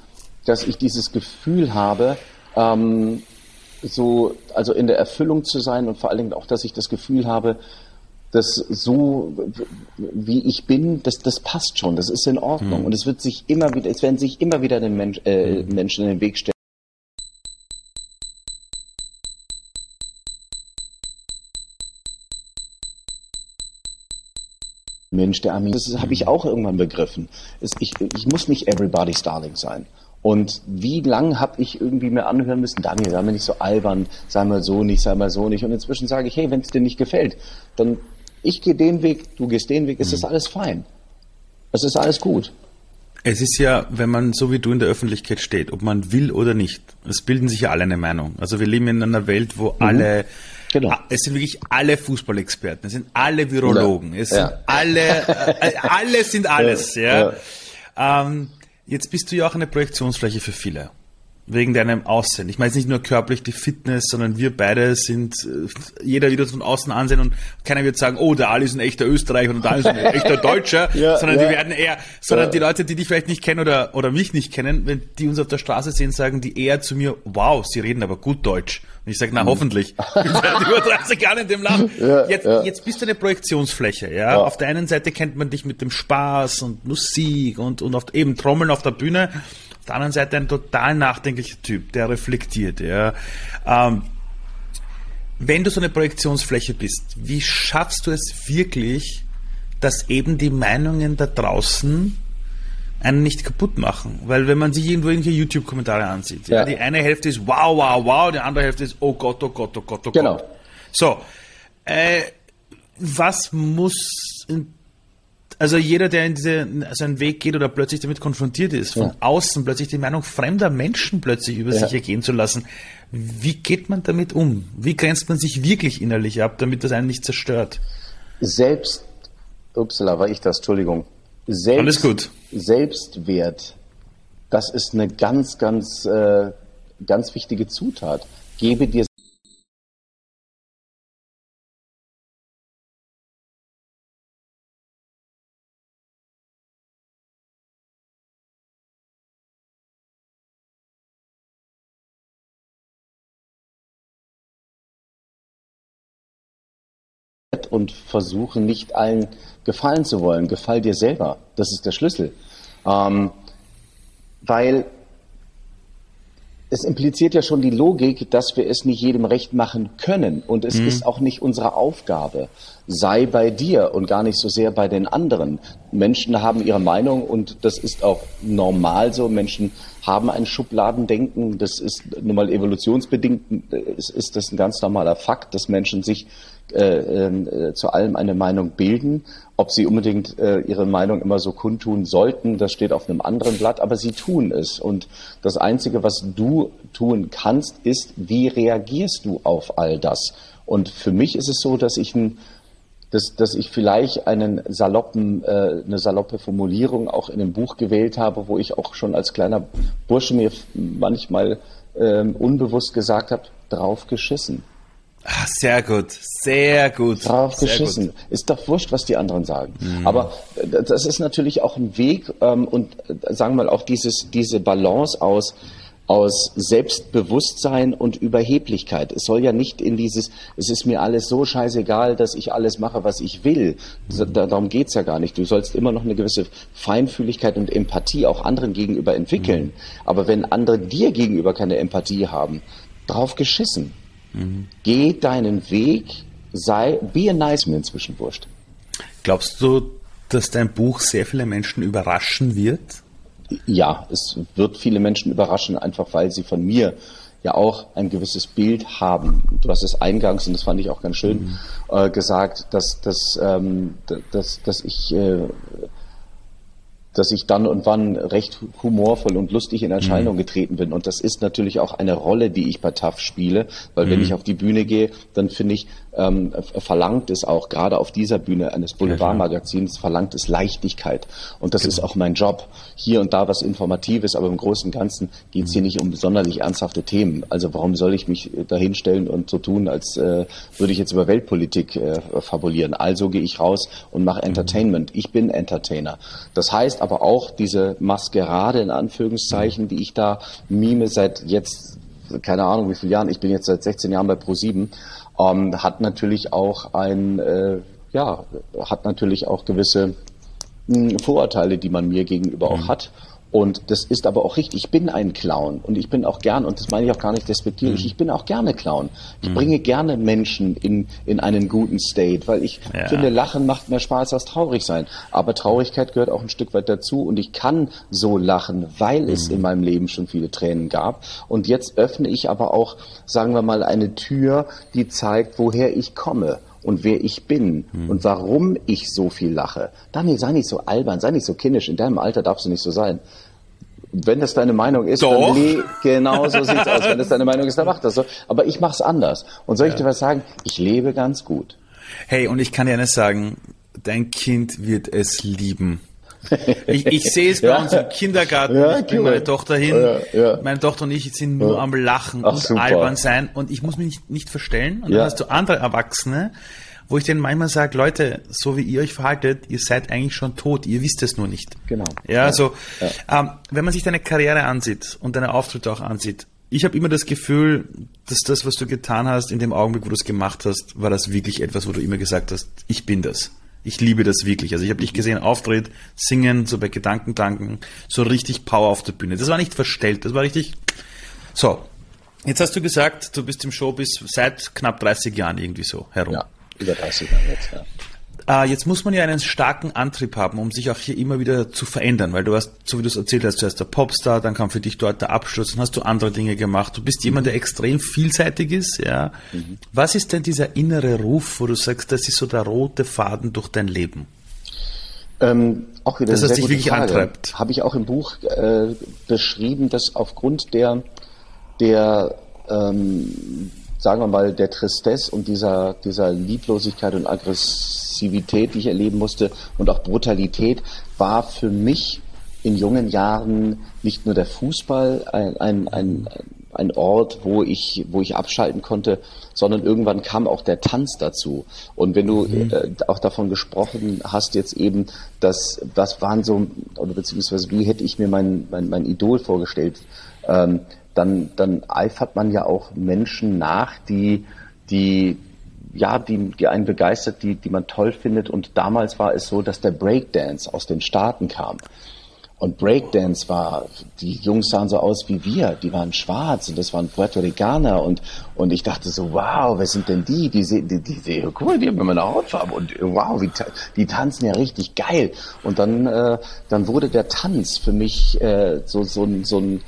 dass ich dieses Gefühl habe, ähm, so, also in der Erfüllung zu sein und vor allen Dingen auch, dass ich das Gefühl habe, dass so wie ich bin, das, das passt schon, das ist in Ordnung. Mhm. Und es wird sich immer wieder, es werden sich immer wieder den Mensch, äh, mhm. Menschen in den Weg stellen. Mensch, der Armin, das habe ich mhm. auch irgendwann begriffen. Es, ich, ich muss nicht everybody's darling sein. Und wie lang habe ich irgendwie mir anhören müssen, Daniel, sei mal nicht so albern, sei mal so nicht, sei mal so nicht. Und inzwischen sage ich, hey, wenn es dir nicht gefällt, dann ich gehe den Weg, du gehst den Weg, es mhm. ist alles fein. Es ist alles gut. Es ist ja, wenn man so wie du in der Öffentlichkeit steht, ob man will oder nicht, es bilden sich ja alle eine Meinung. Also wir leben in einer Welt, wo mhm. alle, genau. es sind wirklich alle Fußballexperten, es sind alle Virologen, es ja. sind alle, äh, alle sind alles, ja. ja. Ähm, Jetzt bist du ja auch eine Projektionsfläche für viele. Wegen deinem Aussehen. Ich meine jetzt nicht nur körperlich die Fitness, sondern wir beide sind, äh, jeder wird uns von außen ansehen und keiner wird sagen, oh, der Ali ist ein echter Österreicher und der Ali ist ein echter Deutscher, ja, sondern ja. die werden eher, sondern ja. die Leute, die dich vielleicht nicht kennen oder, oder mich nicht kennen, wenn die uns auf der Straße sehen, sagen die eher zu mir, wow, sie reden aber gut Deutsch. Und ich sage, na mhm. hoffentlich. Ich bin seit über 30 Jahren in dem Land. jetzt, jetzt bist du eine Projektionsfläche, ja? Auf der einen Seite kennt man dich mit dem Spaß und Musik und, und auf, eben Trommeln auf der Bühne der anderen Seite ein total nachdenklicher Typ, der reflektiert. Ja. Ähm, wenn du so eine Projektionsfläche bist, wie schaffst du es wirklich, dass eben die Meinungen da draußen einen nicht kaputt machen? Weil wenn man sich irgendwo irgendwelche YouTube-Kommentare ansieht, ja. ja. die eine Hälfte ist wow, wow, wow, die andere Hälfte ist oh Gott, oh Gott, oh Gott, oh genau. Gott. So, äh, was muss in also jeder, der in diese, seinen Weg geht oder plötzlich damit konfrontiert ist, von ja. außen plötzlich die Meinung fremder Menschen plötzlich über ja. sich ergehen zu lassen, wie geht man damit um? Wie grenzt man sich wirklich innerlich ab, damit das einen nicht zerstört? Selbst, upsala, war ich das, Entschuldigung. Selbst, Alles gut. Selbstwert, das ist eine ganz, ganz, äh, ganz wichtige Zutat. Gebe dir und versuche nicht allen gefallen zu wollen. Gefall dir selber. Das ist der Schlüssel. Ähm, weil es impliziert ja schon die Logik, dass wir es nicht jedem recht machen können. Und es mhm. ist auch nicht unsere Aufgabe. Sei bei dir und gar nicht so sehr bei den anderen. Menschen haben ihre Meinung und das ist auch normal so. Menschen haben ein Schubladendenken. Das ist nun mal evolutionsbedingt, ist, ist das ein ganz normaler Fakt, dass Menschen sich äh, äh, zu allem eine Meinung bilden. Ob sie unbedingt äh, ihre Meinung immer so kundtun sollten, das steht auf einem anderen Blatt, aber sie tun es. Und das Einzige, was du tun kannst, ist, wie reagierst du auf all das? Und für mich ist es so, dass ich ein dass, dass ich vielleicht einen saloppen, äh, eine saloppe Formulierung auch in dem Buch gewählt habe, wo ich auch schon als kleiner Bursche mir manchmal ähm, unbewusst gesagt habe, drauf geschissen. Ach, sehr gut, sehr gut. Drauf geschissen. Gut. Ist doch wurscht, was die anderen sagen. Mhm. Aber äh, das ist natürlich auch ein Weg ähm, und äh, sagen wir mal auch dieses, diese Balance aus, aus Selbstbewusstsein und Überheblichkeit. Es soll ja nicht in dieses, es ist mir alles so scheißegal, dass ich alles mache, was ich will. Mhm. Darum geht's ja gar nicht. Du sollst immer noch eine gewisse Feinfühligkeit und Empathie auch anderen gegenüber entwickeln. Mhm. Aber wenn andere dir gegenüber keine Empathie haben, drauf geschissen. Mhm. Geh deinen Weg, sei, be a nice mir inzwischen wurscht. Glaubst du, dass dein Buch sehr viele Menschen überraschen wird? Ja, es wird viele Menschen überraschen, einfach weil sie von mir ja auch ein gewisses Bild haben. Du hast es eingangs, und das fand ich auch ganz schön, mhm. äh, gesagt, dass, dass, ähm, dass, dass ich äh, dass ich dann und wann recht humorvoll und lustig in Erscheinung mhm. getreten bin. Und das ist natürlich auch eine Rolle, die ich bei TAF spiele, weil mhm. wenn ich auf die Bühne gehe, dann finde ich, ähm, verlangt es auch, gerade auf dieser Bühne eines Boulevardmagazins, verlangt es Leichtigkeit. Und das genau. ist auch mein Job. Hier und da was Informatives, aber im Großen und Ganzen geht es hier mhm. nicht um sonderlich ernsthafte Themen. Also warum soll ich mich dahinstellen und so tun, als äh, würde ich jetzt über Weltpolitik äh, fabulieren? Also gehe ich raus und mache mhm. Entertainment. Ich bin Entertainer. Das heißt aber auch diese Maskerade in Anführungszeichen, die ich da mime seit jetzt keine Ahnung wie viele Jahren, ich bin jetzt seit 16 Jahren bei Pro7, ähm, hat natürlich auch ein, äh, ja, hat natürlich auch gewisse mh, hm, Vorurteile, die man mir gegenüber mhm. auch hat. Und das ist aber auch richtig. Ich bin ein Clown und ich bin auch gern, und das meine ich auch gar nicht despektierlich, mhm. ich bin auch gerne Clown. Ich mhm. bringe gerne Menschen in, in einen guten State, weil ich ja. finde, Lachen macht mehr Spaß als traurig sein. Aber Traurigkeit gehört auch ein Stück weit dazu und ich kann so lachen, weil mhm. es in meinem Leben schon viele Tränen gab. Und jetzt öffne ich aber auch, sagen wir mal, eine Tür, die zeigt, woher ich komme und wer ich bin hm. und warum ich so viel lache. Daniel, sei nicht so albern, sei nicht so kindisch. In deinem Alter darfst du nicht so sein. Wenn das deine Meinung ist, Doch. dann nee, genau so sieht's aus. Wenn das deine Meinung ist, dann mach das so. Aber ich mach's anders. Und soll ich ja. dir was sagen? Ich lebe ganz gut. Hey, und ich kann dir eines sagen, dein Kind wird es lieben. Ich, ich sehe es bei ja. uns im Kindergarten. Ja, ich bringe meine Tochter hin. Ja, meine Tochter und ich sind nur am Lachen Ach, und super. albern sein und ich muss mich nicht, nicht verstellen. Und dann hast du andere Erwachsene, wo ich denen manchmal sage, Leute, so wie ihr euch verhaltet, ihr seid eigentlich schon tot, ihr wisst es nur nicht. Genau. Ja, also ähm, wenn man sich deine Karriere ansieht und deine Auftritte auch ansieht, ich habe immer das Gefühl, dass das, was du getan hast, in dem Augenblick, wo du es gemacht hast, war das wirklich etwas, wo du immer gesagt hast, ich bin das. Ich liebe das wirklich. Also ich habe dich gesehen, Auftritt, singen, so bei Gedankentanken, so richtig Power auf der Bühne. Das war nicht verstellt, das war richtig. So, jetzt hast du gesagt, du bist im Showbiz seit knapp 30 Jahren irgendwie so herum. Ja, über 30 Jahre jetzt, ja. Äh, jetzt muss man ja einen starken Antrieb haben, um sich auch hier immer wieder zu verändern, weil du hast, so wie du es erzählt hast, zuerst der Popstar, dann kam für dich dort der Abschluss, dann hast du andere Dinge gemacht. Du bist jemand, der extrem vielseitig ist, ja. Mhm. Was ist denn dieser innere Ruf, wo du sagst, das ist so der rote Faden durch dein Leben? Ähm, auch wieder das, was dich wirklich Frage. antreibt. Habe ich auch im Buch äh, beschrieben, dass aufgrund der, der ähm, sagen wir mal, der Tristesse und dieser, dieser Lieblosigkeit und Aggressivität, die ich erleben musste und auch Brutalität, war für mich in jungen Jahren nicht nur der Fußball ein, ein, ein, ein Ort, wo ich, wo ich abschalten konnte, sondern irgendwann kam auch der Tanz dazu. Und wenn du mhm. äh, auch davon gesprochen hast, jetzt eben, dass das waren so, oder beziehungsweise wie hätte ich mir mein, mein, mein Idol vorgestellt, ähm, dann, dann eifert man ja auch Menschen nach, die, die, ja, die, die einen begeistert, die, die man toll findet. Und damals war es so, dass der Breakdance aus den Staaten kam. Und Breakdance war, die Jungs sahen so aus wie wir, die waren schwarz und das waren Puerto Ricaner und, und ich dachte so, wow, wer sind denn die? Die sehen, die, die, die guck mal, die haben immer eine Hautfarbe und wow, wie, die tanzen ja richtig geil. Und dann, äh, dann wurde der Tanz für mich äh, so, so, so ein,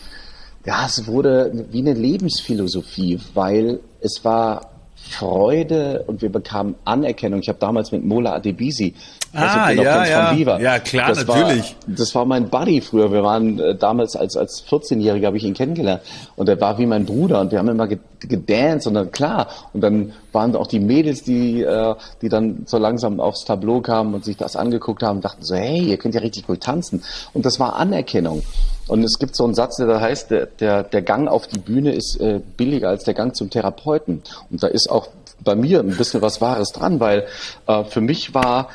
ja, es wurde wie eine Lebensphilosophie, weil es war Freude und wir bekamen Anerkennung. Ich habe damals mit Mola Adebisi, ah, ja, ja. ja, klar, das natürlich. War, das war mein Buddy früher. Wir waren äh, damals als als 14-Jähriger habe ich ihn kennengelernt und er war wie mein Bruder und wir haben immer gedanced und dann klar und dann waren auch die Mädels, die äh, die dann so langsam aufs Tableau kamen und sich das angeguckt haben, und dachten so, hey, ihr könnt ja richtig gut tanzen und das war Anerkennung. Und es gibt so einen Satz, der da heißt, der, der, der Gang auf die Bühne ist äh, billiger als der Gang zum Therapeuten. Und da ist auch bei mir ein bisschen was Wahres dran, weil äh, für mich war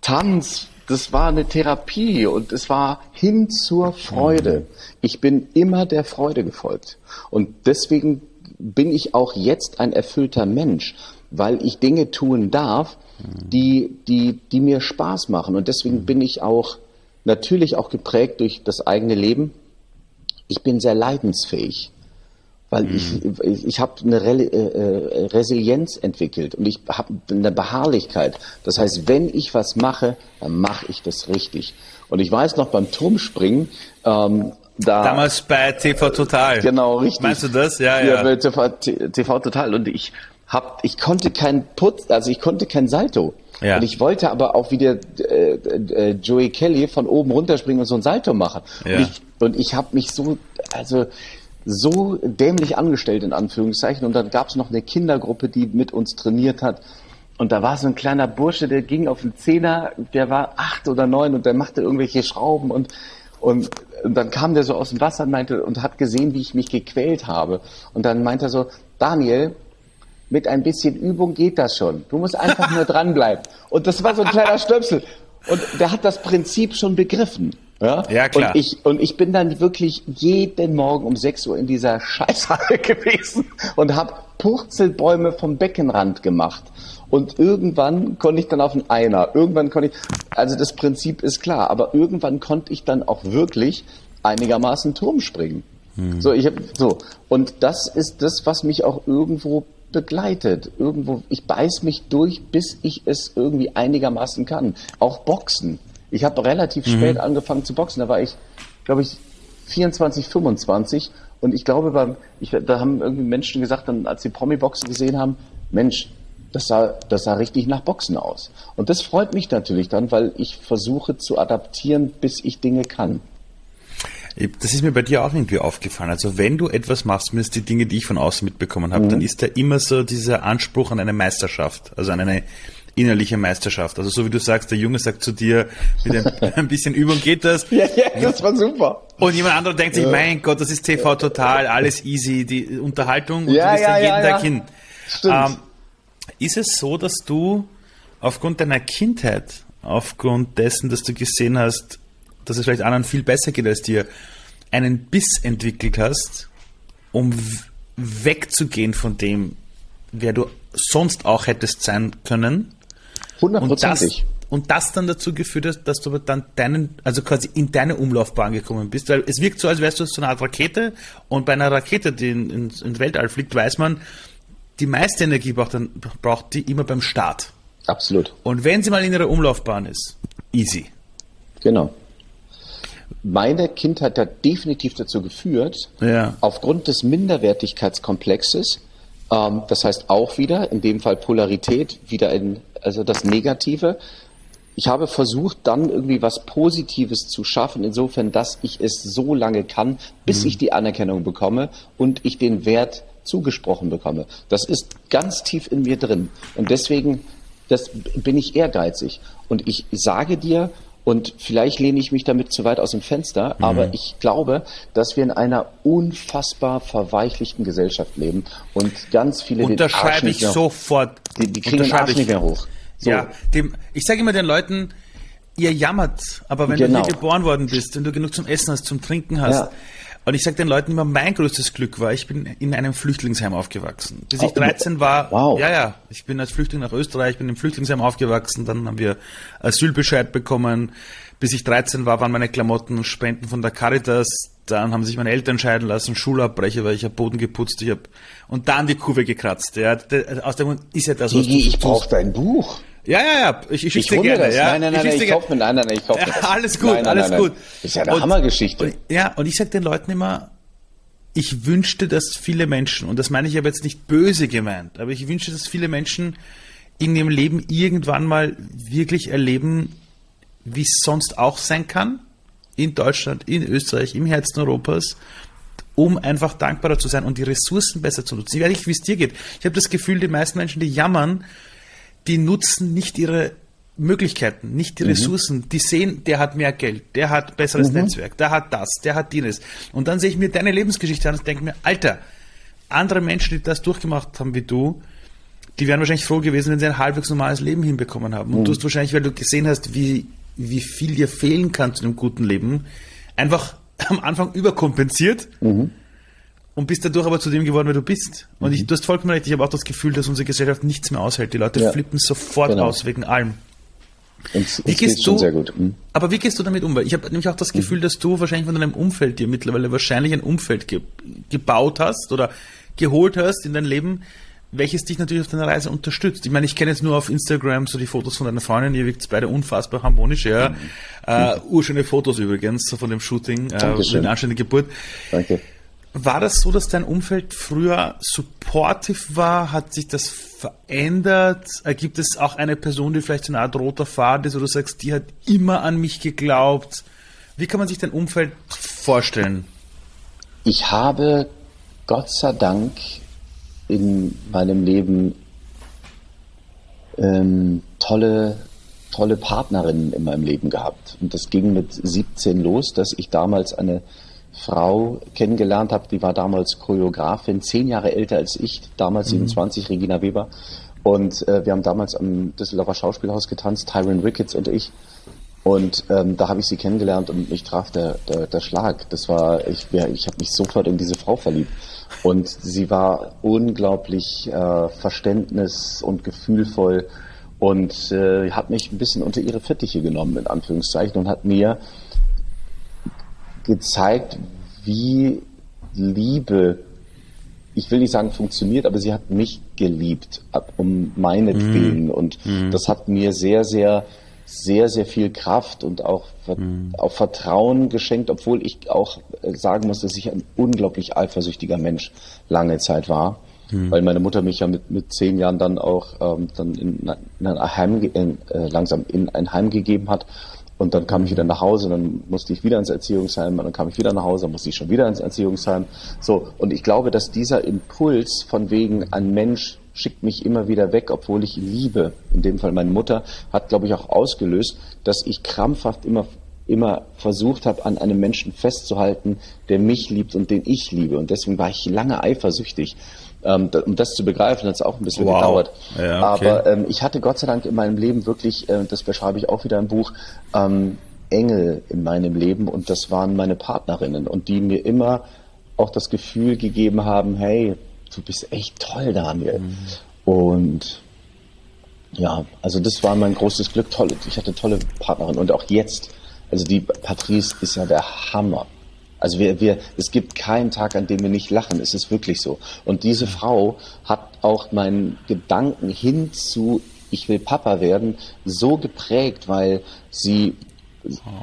Tanz, das war eine Therapie und es war hin zur Freude. Mhm. Ich bin immer der Freude gefolgt. Und deswegen bin ich auch jetzt ein erfüllter Mensch, weil ich Dinge tun darf, mhm. die, die, die mir Spaß machen. Und deswegen mhm. bin ich auch natürlich auch geprägt durch das eigene Leben. Ich bin sehr leidensfähig, weil mhm. ich, ich, ich habe eine Re äh, äh, Resilienz entwickelt und ich habe eine Beharrlichkeit. Das heißt, wenn ich was mache, dann mache ich das richtig. Und ich weiß noch beim Turmspringen, ähm, da, Damals bei TV Total. Genau, richtig. Meinst du das? Ja, ja. ja bei TV, TV Total. Und ich hab, ich konnte kein Putz, also ich konnte kein Salto. Ja. Und ich wollte aber auch wieder äh, äh, Joey Kelly von oben runterspringen und so ein Salto machen. Ja. Und ich, und ich habe mich so, also so dämlich angestellt in Anführungszeichen. Und dann gab es noch eine Kindergruppe, die mit uns trainiert hat. Und da war so ein kleiner Bursche, der ging auf den Zehner, der war acht oder neun und der machte irgendwelche Schrauben und und, und dann kam der so aus dem Wasser und meinte und hat gesehen, wie ich mich gequält habe. Und dann meinte er so, Daniel, mit ein bisschen Übung geht das schon. Du musst einfach nur dranbleiben. Und das war so ein kleiner Stöpsel. Und der hat das Prinzip schon begriffen. Ja, ja klar. Und ich, und ich bin dann wirklich jeden Morgen um 6 Uhr in dieser Scheißhalle gewesen und habe Purzelbäume vom Beckenrand gemacht. Und irgendwann konnte ich dann auf den Einer. Irgendwann konnte ich, also das Prinzip ist klar, aber irgendwann konnte ich dann auch wirklich einigermaßen Turm springen. Hm. So, ich hab, so. Und das ist das, was mich auch irgendwo begleitet. Irgendwo, ich beiß mich durch, bis ich es irgendwie einigermaßen kann. Auch Boxen. Ich habe relativ mhm. spät angefangen zu boxen. Da war ich, glaube ich, 24, 25. Und ich glaube, beim, ich, da haben irgendwie Menschen gesagt, dann, als sie Promi-Boxen gesehen haben, Mensch, das sah, das sah richtig nach Boxen aus. Und das freut mich natürlich dann, weil ich versuche zu adaptieren, bis ich Dinge kann. Das ist mir bei dir auch irgendwie aufgefallen. Also wenn du etwas machst, zumindest die Dinge, die ich von außen mitbekommen habe, mhm. dann ist da immer so dieser Anspruch an eine Meisterschaft, also an eine innerliche Meisterschaft. Also so wie du sagst, der Junge sagt zu dir, mit ein, ein bisschen Übung geht das. Ja, ja, das war super. Und jemand anderer denkt sich, ja. mein Gott, das ist TV total, alles easy, die Unterhaltung und ja, du bist ja, dann jeden Tag hin. Ähm, ist es so, dass du aufgrund deiner Kindheit, aufgrund dessen, dass du gesehen hast, dass es vielleicht anderen viel besser geht als dir, einen Biss entwickelt hast, um wegzugehen von dem, wer du sonst auch hättest sein können? Hundertprozentig. Und das dann dazu geführt hat, dass du dann deinen, also quasi in deine Umlaufbahn gekommen bist. Weil es wirkt so, als wärst du so eine Art Rakete und bei einer Rakete, die in, in, ins Weltall fliegt, weiß man, die meiste Energie braucht, dann, braucht die immer beim Start. Absolut. Und wenn sie mal in ihrer Umlaufbahn ist, easy. Genau. Meine Kindheit hat definitiv dazu geführt, ja. aufgrund des Minderwertigkeitskomplexes, ähm, das heißt auch wieder, in dem Fall Polarität, wieder in, also das Negative. Ich habe versucht, dann irgendwie was Positives zu schaffen, insofern, dass ich es so lange kann, bis mhm. ich die Anerkennung bekomme und ich den Wert zugesprochen bekomme. Das ist ganz tief in mir drin. Und deswegen das bin ich ehrgeizig. Und ich sage dir, und vielleicht lehne ich mich damit zu weit aus dem Fenster, mhm. aber ich glaube, dass wir in einer unfassbar verweichlichten Gesellschaft leben und ganz viele unterschreibe ich mehr, sofort. Die, die kriegen den Arsch nicht mehr hoch. So. Ja, dem, ich sage immer den Leuten, ihr jammert, aber wenn genau. du hier geboren worden bist, wenn du genug zum Essen hast, zum Trinken hast, ja. Und ich sage den Leuten immer, mein größtes Glück war, ich bin in einem Flüchtlingsheim aufgewachsen. Bis ich 13 war, wow. ja, ja, ich bin als Flüchtling nach Österreich, bin im Flüchtlingsheim aufgewachsen, dann haben wir Asylbescheid bekommen. Bis ich 13 war, waren meine Klamotten Spenden von der Caritas. Dann haben sich meine Eltern scheiden lassen, Schulabbrecher, weil ich habe Boden geputzt, ich habe und dann die Kurve gekratzt. Ja, aus dem ist ja das. Was Gigi, ich brauche dein Buch. Ja, ja, ja, ich, ich schicke dir gerne. Das. Ja. Nein, nein, nein, ich, ich kaufe mir, nein, nein, ich kaufe ja, Alles gut, nein, nein, alles nein, gut. Das ist ja eine und, Hammergeschichte. Und, ja, und ich sage den Leuten immer, ich wünschte, dass viele Menschen, und das meine ich aber jetzt nicht böse gemeint, aber ich wünschte, dass viele Menschen in ihrem Leben irgendwann mal wirklich erleben, wie es sonst auch sein kann, in Deutschland, in Österreich, im Herzen Europas, um einfach dankbarer zu sein und die Ressourcen besser zu nutzen. Ich weiß nicht, wie es dir geht. Ich habe das Gefühl, die meisten Menschen, die jammern, die nutzen nicht ihre Möglichkeiten, nicht die mhm. Ressourcen. Die sehen, der hat mehr Geld, der hat besseres mhm. Netzwerk, der hat das, der hat dieses. Und dann sehe ich mir deine Lebensgeschichte an und denke mir, Alter, andere Menschen, die das durchgemacht haben wie du, die wären wahrscheinlich froh gewesen, wenn sie ein halbwegs normales Leben hinbekommen haben. Und mhm. du hast wahrscheinlich, weil du gesehen hast, wie, wie viel dir fehlen kann zu einem guten Leben, einfach am Anfang überkompensiert. Mhm und bist dadurch aber zu dem geworden, wer du bist. Und mhm. ich, du hast vollkommen recht, ich habe auch das Gefühl, dass unsere Gesellschaft nichts mehr aushält. Die Leute ja. flippen sofort genau. aus wegen allem. Uns, wie gehst du, mhm. Aber wie gehst du damit um? Weil ich habe nämlich auch das mhm. Gefühl, mhm. dass du wahrscheinlich von deinem Umfeld dir mittlerweile wahrscheinlich ein Umfeld ge gebaut hast oder geholt hast in dein Leben, welches dich natürlich auf deiner Reise unterstützt. Ich meine, ich kenne jetzt nur auf Instagram so die Fotos von deiner Freundin, ihr wirkt beide unfassbar harmonisch, ja. Mhm. Äh, urschöne Fotos übrigens von dem Shooting, äh, eine anständige Geburt. Danke. War das so, dass dein Umfeld früher supportive war? Hat sich das verändert? Gibt es auch eine Person, die vielleicht so eine Art roter Faden ist, wo du sagst, die hat immer an mich geglaubt? Wie kann man sich dein Umfeld vorstellen? Ich habe Gott sei Dank in meinem Leben ähm, tolle, tolle Partnerinnen in meinem Leben gehabt. Und das ging mit 17 los, dass ich damals eine Frau kennengelernt habe, die war damals Choreografin, zehn Jahre älter als ich, damals mhm. 27, Regina Weber. Und äh, wir haben damals am Düsseldorfer Schauspielhaus getanzt, Tyron Ricketts und ich. Und ähm, da habe ich sie kennengelernt und mich traf der, der, der Schlag. Das war, ich, ich habe mich sofort in diese Frau verliebt. Und sie war unglaublich äh, verständnis- und gefühlvoll und äh, hat mich ein bisschen unter ihre Fittiche genommen, in Anführungszeichen, und hat mir gezeigt, wie Liebe, ich will nicht sagen funktioniert, aber sie hat mich geliebt, um meinetwillen. Mm. Und mm. das hat mir sehr, sehr, sehr, sehr viel Kraft und auch, mm. auch Vertrauen geschenkt, obwohl ich auch sagen muss, dass ich ein unglaublich eifersüchtiger Mensch lange Zeit war. Mhm. Weil meine Mutter mich ja mit, mit zehn Jahren dann auch ähm, dann in, in ein Heim, in, äh, langsam in ein Heim gegeben hat und dann kam ich wieder nach Hause, dann musste ich wieder ins Erziehungsheim, dann kam ich wieder nach Hause, dann musste ich schon wieder ins Erziehungsheim. So, und ich glaube, dass dieser Impuls von wegen, ein Mensch schickt mich immer wieder weg, obwohl ich ihn liebe. In dem Fall meine Mutter hat, glaube ich, auch ausgelöst, dass ich krampfhaft immer immer versucht habe, an einem Menschen festzuhalten, der mich liebt und den ich liebe. Und deswegen war ich lange eifersüchtig. Ähm, um das zu begreifen, hat es auch ein bisschen wow. gedauert. Ja, okay. Aber ähm, ich hatte Gott sei Dank in meinem Leben wirklich, äh, das beschreibe ich auch wieder im Buch, ähm, Engel in meinem Leben und das waren meine Partnerinnen und die mir immer auch das Gefühl gegeben haben, hey, du bist echt toll, Daniel. Mhm. Und ja, also das war mein großes Glück. Toll, ich hatte tolle Partnerin und auch jetzt. Also die Patrice ist ja der Hammer. Also wir, wir, es gibt keinen Tag, an dem wir nicht lachen. Es ist wirklich so. Und diese Frau hat auch meinen Gedanken hin zu, ich will Papa werden, so geprägt, weil sie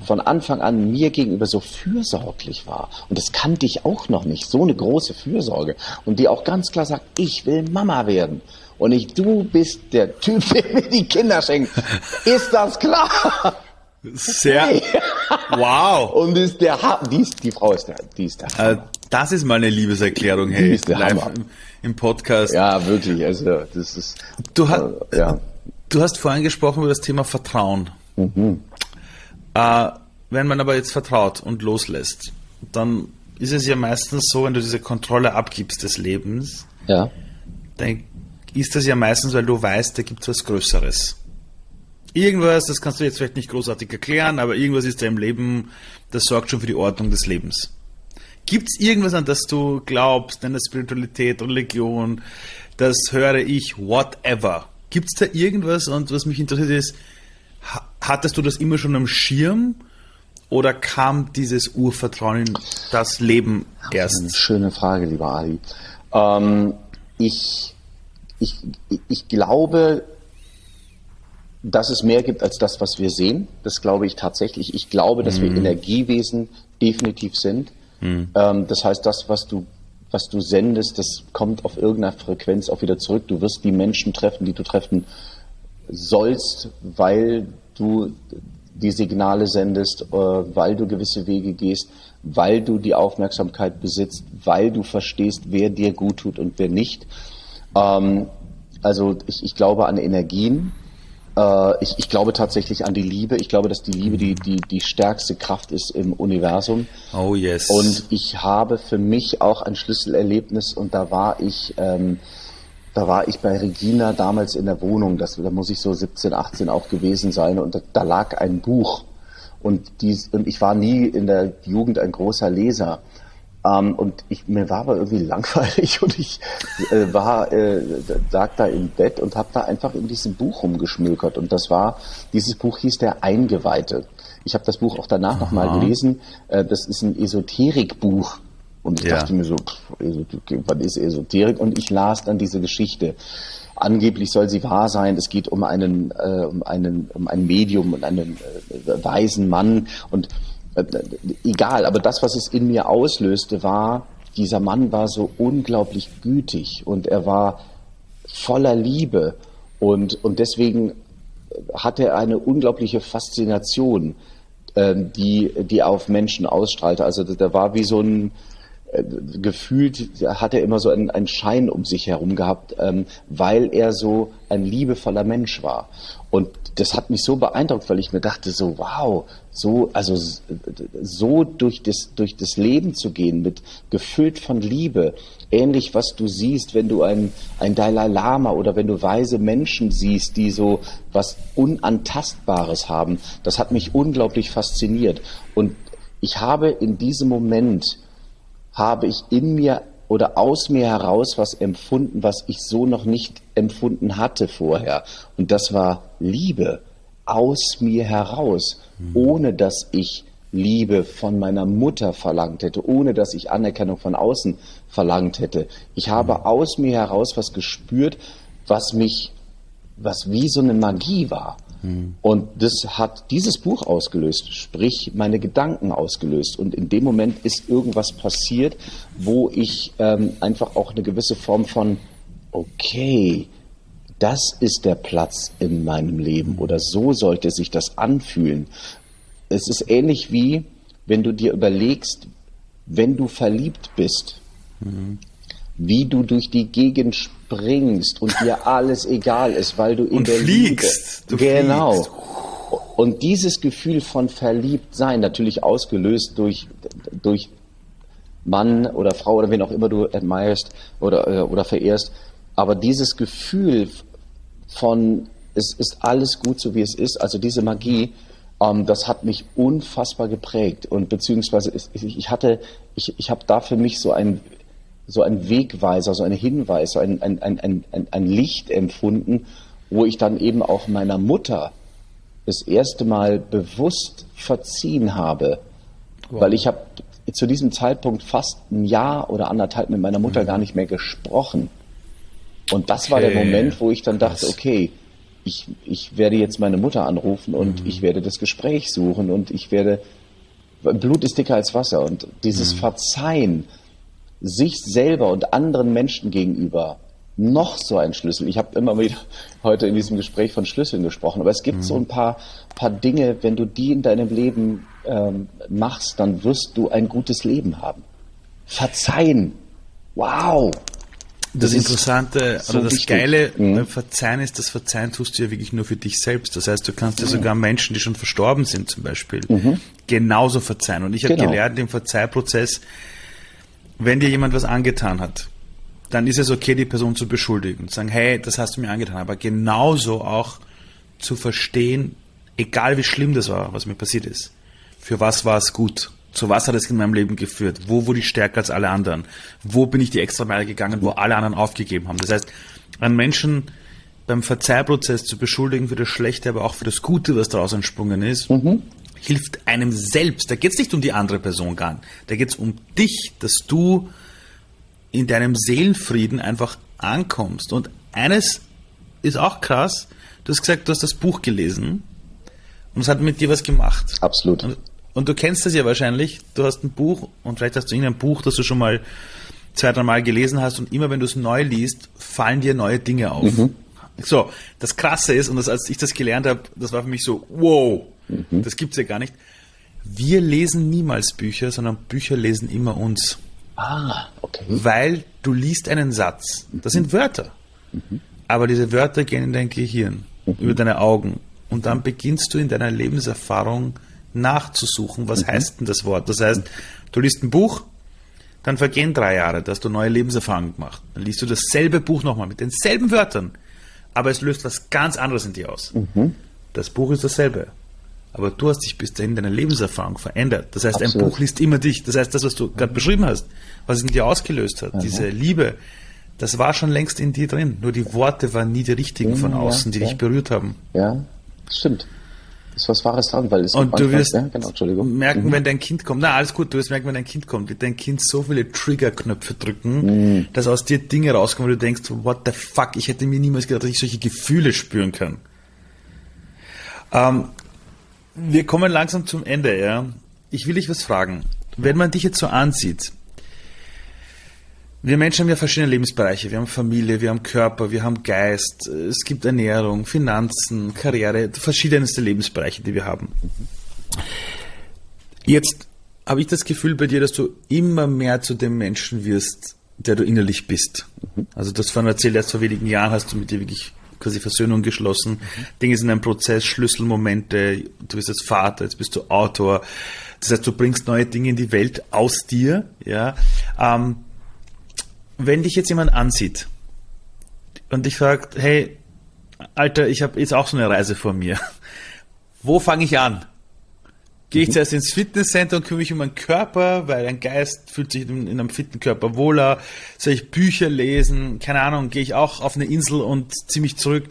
von Anfang an mir gegenüber so fürsorglich war. Und das kannte ich auch noch nicht. So eine große Fürsorge. Und die auch ganz klar sagt, ich will Mama werden. Und ich, du bist der Typ, der mir die Kinder schenkt. Ist das klar? Sehr. Wow. Und ist der ha die, ist, die Frau ist der, die ist der äh, Hammer. Das ist mal eine Liebeserklärung, hey. Die ist der live Hammer. Im, im, Podcast. Ja, wirklich. Also das ist. Du, hast, äh, ja. du hast vorhin gesprochen über das Thema Vertrauen. Mhm. Äh, wenn man aber jetzt vertraut und loslässt, dann ist es ja meistens so, wenn du diese Kontrolle abgibst des Lebens, ja. dann ist das ja meistens, weil du weißt, da gibt es was Größeres. Irgendwas, das kannst du jetzt vielleicht nicht großartig erklären, aber irgendwas ist da im Leben, das sorgt schon für die Ordnung des Lebens. Gibt es irgendwas, an das du glaubst, deine Spiritualität, Religion, das höre ich, whatever? Gibt es da irgendwas? Und was mich interessiert ist, hattest du das immer schon am Schirm oder kam dieses Urvertrauen in das Leben erst? Eine schöne Frage, lieber Ali. Ähm, ich, ich, ich glaube, dass es mehr gibt als das, was wir sehen. Das glaube ich tatsächlich. Ich glaube, dass mhm. wir Energiewesen definitiv sind. Mhm. Ähm, das heißt, das, was du, was du sendest, das kommt auf irgendeiner Frequenz auch wieder zurück. Du wirst die Menschen treffen, die du treffen sollst, weil du die Signale sendest, äh, weil du gewisse Wege gehst, weil du die Aufmerksamkeit besitzt, weil du verstehst, wer dir gut tut und wer nicht. Ähm, also ich, ich glaube an Energien, äh, ich, ich, glaube tatsächlich an die Liebe. Ich glaube, dass die Liebe die, die, die stärkste Kraft ist im Universum. Oh yes. Und ich habe für mich auch ein Schlüsselerlebnis und da war ich, ähm, da war ich bei Regina damals in der Wohnung. Das, da muss ich so 17, 18 auch gewesen sein und da, da lag ein Buch. Und, dies, und ich war nie in der Jugend ein großer Leser. Ähm, und ich, mir war aber irgendwie langweilig und ich äh, war, äh, lag da im Bett und habe da einfach in diesem Buch rumgeschmökert. Und das war, dieses Buch hieß Der Eingeweihte. Ich habe das Buch auch danach nochmal gelesen. Äh, das ist ein Esoterikbuch. Und ich ja. dachte mir so, pff, was ist Esoterik? Und ich las dann diese Geschichte. Angeblich soll sie wahr sein. Es geht um einen, äh, um einen, um ein Medium und einen äh, weisen Mann. Und äh, egal, aber das, was es in mir auslöste, war, dieser Mann war so unglaublich gütig und er war voller Liebe und, und deswegen hatte er eine unglaubliche Faszination, äh, die, die auf Menschen ausstrahlte. Also der war wie so ein, gefühlt hat er immer so einen, einen Schein um sich herum gehabt, ähm, weil er so ein liebevoller Mensch war. Und das hat mich so beeindruckt, weil ich mir dachte so, wow, so, also so durch das, durch das Leben zu gehen, mit gefüllt von Liebe, ähnlich was du siehst, wenn du ein, ein Dalai Lama oder wenn du weise Menschen siehst, die so was Unantastbares haben, das hat mich unglaublich fasziniert. Und ich habe in diesem Moment habe ich in mir oder aus mir heraus was empfunden, was ich so noch nicht empfunden hatte vorher. Und das war Liebe aus mir heraus, mhm. ohne dass ich Liebe von meiner Mutter verlangt hätte, ohne dass ich Anerkennung von außen verlangt hätte. Ich habe mhm. aus mir heraus was gespürt, was mich, was wie so eine Magie war. Und das hat dieses Buch ausgelöst, sprich meine Gedanken ausgelöst. Und in dem Moment ist irgendwas passiert, wo ich ähm, einfach auch eine gewisse Form von, okay, das ist der Platz in meinem Leben oder so sollte sich das anfühlen. Es ist ähnlich wie, wenn du dir überlegst, wenn du verliebt bist, mhm. wie du durch die Gegend springst und dir alles egal ist, weil du in und der fliegst. Liebe, genau. Fliegst. Und dieses Gefühl von Verliebtsein, natürlich ausgelöst durch, durch Mann oder Frau oder wen auch immer du admirest oder, äh, oder verehrst, aber dieses Gefühl von, es ist alles gut so wie es ist, also diese Magie, ähm, das hat mich unfassbar geprägt und beziehungsweise ich, ich hatte, ich, ich habe da für mich so ein so ein Wegweiser, so ein Hinweis, so ein, ein, ein, ein, ein Licht empfunden, wo ich dann eben auch meiner Mutter das erste Mal bewusst verziehen habe, wow. weil ich habe zu diesem Zeitpunkt fast ein Jahr oder anderthalb mit meiner Mutter mhm. gar nicht mehr gesprochen. Und das okay. war der Moment, wo ich dann dachte, okay, ich, ich werde jetzt meine Mutter anrufen und mhm. ich werde das Gespräch suchen und ich werde, Blut ist dicker als Wasser und dieses mhm. Verzeihen sich selber und anderen Menschen gegenüber noch so ein Schlüssel. Ich habe immer wieder heute in diesem Gespräch von Schlüsseln gesprochen, aber es gibt mhm. so ein paar, paar Dinge, wenn du die in deinem Leben ähm, machst, dann wirst du ein gutes Leben haben. Verzeihen. Wow. Das, das Interessante so oder das wichtig. Geile mhm. Verzeihen ist, das Verzeihen tust du ja wirklich nur für dich selbst. Das heißt, du kannst ja sogar Menschen, die schon verstorben sind zum Beispiel, mhm. genauso verzeihen. Und ich habe genau. gelernt im Verzeihprozess, wenn dir jemand was angetan hat, dann ist es okay, die Person zu beschuldigen zu sagen, hey, das hast du mir angetan, aber genauso auch zu verstehen, egal wie schlimm das war, was mir passiert ist, für was war es gut, zu was hat es in meinem Leben geführt, wo wurde ich stärker als alle anderen, wo bin ich die extra Meile gegangen, wo alle anderen aufgegeben haben. Das heißt, einen Menschen beim Verzeihprozess zu beschuldigen für das Schlechte, aber auch für das Gute, was daraus entsprungen ist, mhm. Hilft einem selbst. Da geht es nicht um die andere Person gar nicht. Da geht es um dich, dass du in deinem Seelenfrieden einfach ankommst. Und eines ist auch krass, du hast gesagt, du hast das Buch gelesen und es hat mit dir was gemacht. Absolut. Und, und du kennst das ja wahrscheinlich, du hast ein Buch und vielleicht hast du irgendein Buch, das du schon mal zwei, drei Mal gelesen hast und immer wenn du es neu liest, fallen dir neue Dinge auf. Mhm. So, das Krasse ist, und das, als ich das gelernt habe, das war für mich so, wow, mhm. das gibt's ja gar nicht. Wir lesen niemals Bücher, sondern Bücher lesen immer uns. Ah, okay. Weil du liest einen Satz. Das sind Wörter. Mhm. Aber diese Wörter gehen in dein Gehirn, mhm. über deine Augen. Und dann beginnst du in deiner Lebenserfahrung nachzusuchen, was mhm. heißt denn das Wort. Das heißt, du liest ein Buch, dann vergehen drei Jahre, da hast du neue Lebenserfahrungen gemacht. Dann liest du dasselbe Buch nochmal mit denselben Wörtern, aber es löst was ganz anderes in dir aus. Mhm. Das Buch ist dasselbe aber du hast dich bis dahin deine Lebenserfahrung verändert. Das heißt, Absolut. ein Buch liest immer dich. Das heißt, das, was du gerade beschrieben hast, was es in dir ausgelöst hat, mhm. diese Liebe, das war schon längst in dir drin. Nur die Worte waren nie die richtigen von außen, die ja. dich berührt haben. Ja, stimmt. Das ist was Wahres dran, weil es Und du wirst ja, genau, merken, mhm. wenn dein Kind kommt, na alles gut, du wirst merken, wenn dein Kind kommt, wird dein Kind so viele Triggerknöpfe drücken, mhm. dass aus dir Dinge rauskommen, wo du denkst, what the fuck, ich hätte mir niemals gedacht, dass ich solche Gefühle spüren kann. Ähm, wir kommen langsam zum Ende, ja. Ich will dich was fragen. Wenn man dich jetzt so ansieht, wir Menschen haben ja verschiedene Lebensbereiche. Wir haben Familie, wir haben Körper, wir haben Geist, es gibt Ernährung, Finanzen, Karriere, verschiedenste Lebensbereiche, die wir haben. Jetzt habe ich das Gefühl bei dir, dass du immer mehr zu dem Menschen wirst, der du innerlich bist. Also das von erzählt, erst vor wenigen Jahren hast du mit dir wirklich quasi Versöhnung geschlossen. Mhm. Dinge sind ein Prozess, Schlüsselmomente. Du bist jetzt Vater, jetzt bist du Autor. Das heißt, du bringst neue Dinge in die Welt aus dir. Ja. Ähm, wenn dich jetzt jemand ansieht und dich fragt, hey, Alter, ich habe jetzt auch so eine Reise vor mir. Wo fange ich an? Gehe ich zuerst ins Fitnesscenter und kümmere mich um meinen Körper, weil ein Geist fühlt sich in, einem fitten Körper wohler. Soll ich Bücher lesen? Keine Ahnung, gehe ich auch auf eine Insel und ziehe mich zurück?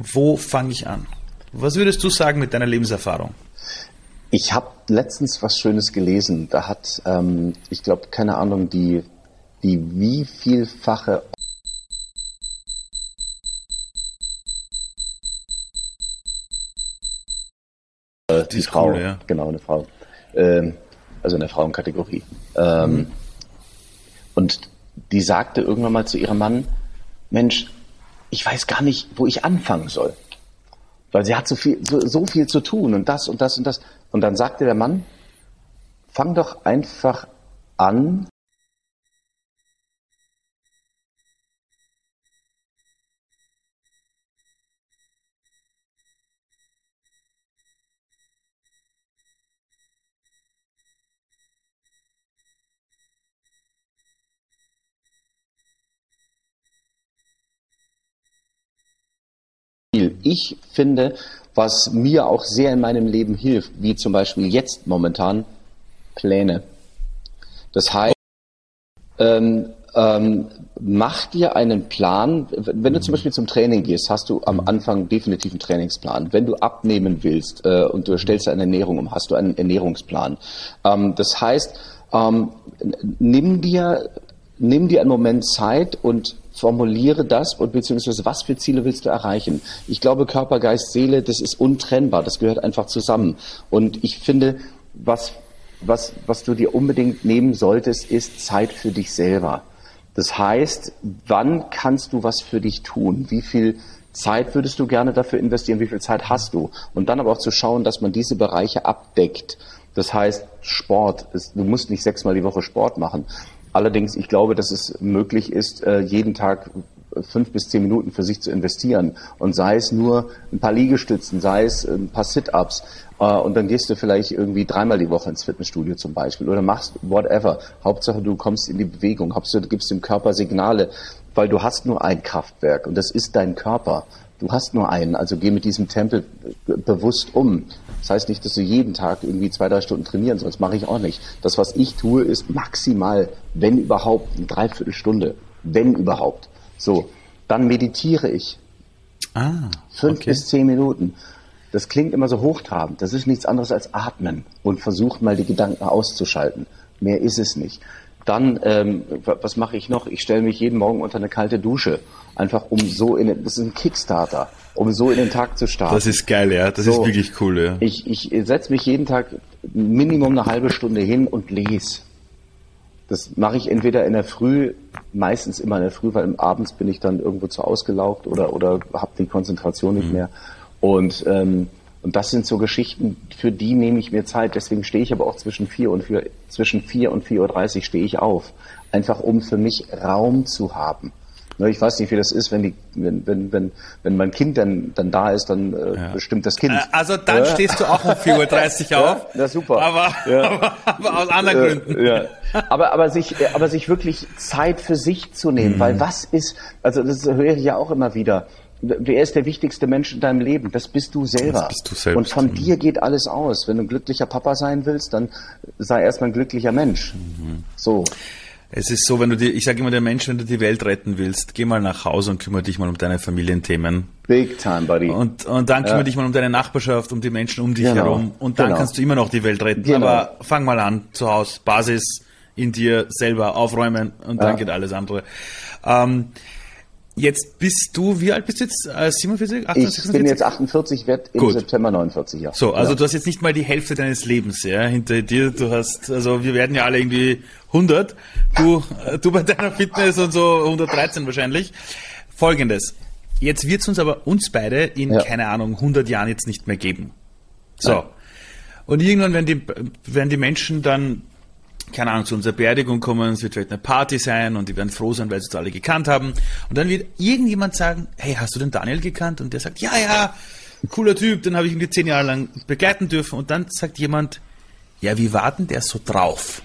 Wo fange ich an? Was würdest du sagen mit deiner Lebenserfahrung? Ich habe letztens was Schönes gelesen. Da hat, ähm, ich glaube, keine Ahnung, die, die wie vielfache Äh, die, die Frau, cool, ja. genau, eine Frau. Ähm, also eine Frauenkategorie. Ähm, mhm. Und die sagte irgendwann mal zu ihrem Mann, Mensch, ich weiß gar nicht, wo ich anfangen soll. Weil sie hat so viel, so, so viel zu tun und das und das und das. Und dann sagte der Mann, fang doch einfach an, ich finde, was mir auch sehr in meinem Leben hilft, wie zum Beispiel jetzt momentan, Pläne. Das heißt, ähm, ähm, mach dir einen Plan. Wenn du zum Beispiel zum Training gehst, hast du am Anfang definitiv einen Trainingsplan. Wenn du abnehmen willst äh, und du stellst deine Ernährung um, hast du einen Ernährungsplan. Ähm, das heißt, ähm, nimm dir nimm dir einen Moment Zeit und formuliere das und beziehungsweise was für Ziele willst du erreichen. Ich glaube, Körper, Geist, Seele, das ist untrennbar, das gehört einfach zusammen. Und ich finde, was, was, was du dir unbedingt nehmen solltest, ist Zeit für dich selber. Das heißt, wann kannst du was für dich tun? Wie viel Zeit würdest du gerne dafür investieren? Wie viel Zeit hast du? Und dann aber auch zu schauen, dass man diese Bereiche abdeckt. Das heißt, Sport, ist, du musst nicht sechsmal die Woche Sport machen. Allerdings, ich glaube, dass es möglich ist, äh, jeden Tag fünf bis zehn Minuten für sich zu investieren. Und sei es nur ein paar Liegestützen, sei es ein paar Sit-Ups. Äh, und dann gehst du vielleicht irgendwie dreimal die Woche ins Fitnessstudio zum Beispiel oder machst whatever. Hauptsache, du kommst in die Bewegung. Hauptsache, du gibst dem Körper Signale, weil du hast nur ein Kraftwerk und das ist dein Körper. Du hast nur einen, also geh mit diesem Tempel bewusst um. Das heißt nicht, dass du jeden Tag irgendwie zwei, drei Stunden trainieren sollst. Mache ich auch nicht. Das, was ich tue, ist maximal, wenn überhaupt, eine Dreiviertelstunde. Wenn überhaupt. So, dann meditiere ich. Ah, Fünf okay. bis zehn Minuten. Das klingt immer so hochtrabend. Das ist nichts anderes als atmen und versucht mal die Gedanken auszuschalten. Mehr ist es nicht. Dann, ähm, was mache ich noch? Ich stelle mich jeden Morgen unter eine kalte Dusche. Einfach um so in, das ist ein Kickstarter, um so in den Tag zu starten. Das ist geil, ja. Das so, ist wirklich cool, ja. Ich, ich setze mich jeden Tag Minimum eine halbe Stunde hin und lese. Das mache ich entweder in der Früh, meistens immer in der Früh, weil abends bin ich dann irgendwo zu ausgelaugt oder, oder habe die Konzentration nicht mhm. mehr. Und, ähm, und das sind so Geschichten, für die nehme ich mir Zeit. Deswegen stehe ich aber auch zwischen vier und vier, zwischen vier und 4.30 Uhr stehe ich auf. Einfach um für mich Raum zu haben. Ne, ich weiß nicht, wie das ist, wenn, die, wenn, wenn, wenn, wenn mein Kind dann, dann da ist, dann äh, ja. bestimmt das Kind. Äh, also dann ja. stehst du auch um 4.30 Uhr auf. Ja, das ist super. Aber, aber, aber, aus anderen Gründen. Ja. Aber, aber, sich, aber sich wirklich Zeit für sich zu nehmen, mhm. weil was ist, also das höre ich ja auch immer wieder, Wer ist der wichtigste Mensch in deinem Leben? Das bist du selber. Das bist du selbst. Und von dir geht alles aus. Wenn du ein glücklicher Papa sein willst, dann sei erstmal ein glücklicher Mensch. Mhm. So. Es ist so, wenn du die, ich sage immer der Mensch, wenn du die Welt retten willst, geh mal nach Hause und kümmere dich mal um deine Familienthemen. Big time, buddy. Und, und dann kümmere ja. dich mal um deine Nachbarschaft, um die Menschen um dich genau. herum. Und dann genau. kannst du immer noch die Welt retten. Genau. Aber fang mal an, zu Hause, Basis in dir selber aufräumen und dann ja. geht alles andere. Ähm, Jetzt bist du, wie alt bist du jetzt? Äh, 47, 48, ich 46? bin jetzt 48, werde im Gut. September 49, ja. So, also ja. du hast jetzt nicht mal die Hälfte deines Lebens, ja, hinter dir. Du hast, also wir werden ja alle irgendwie 100. Du, äh, du bei deiner Fitness und so 113 wahrscheinlich. Folgendes. Jetzt wird es uns aber, uns beide, in, ja. keine Ahnung, 100 Jahren jetzt nicht mehr geben. So. Nein. Und irgendwann werden die, werden die Menschen dann keine Ahnung, zu unserer Beerdigung kommen, es wird vielleicht eine Party sein und die werden froh sein, weil sie uns alle gekannt haben. Und dann wird irgendjemand sagen, hey, hast du den Daniel gekannt? Und der sagt, ja, ja, cooler Typ, den habe ich irgendwie zehn Jahre lang begleiten dürfen. Und dann sagt jemand, ja, wie war denn der so drauf?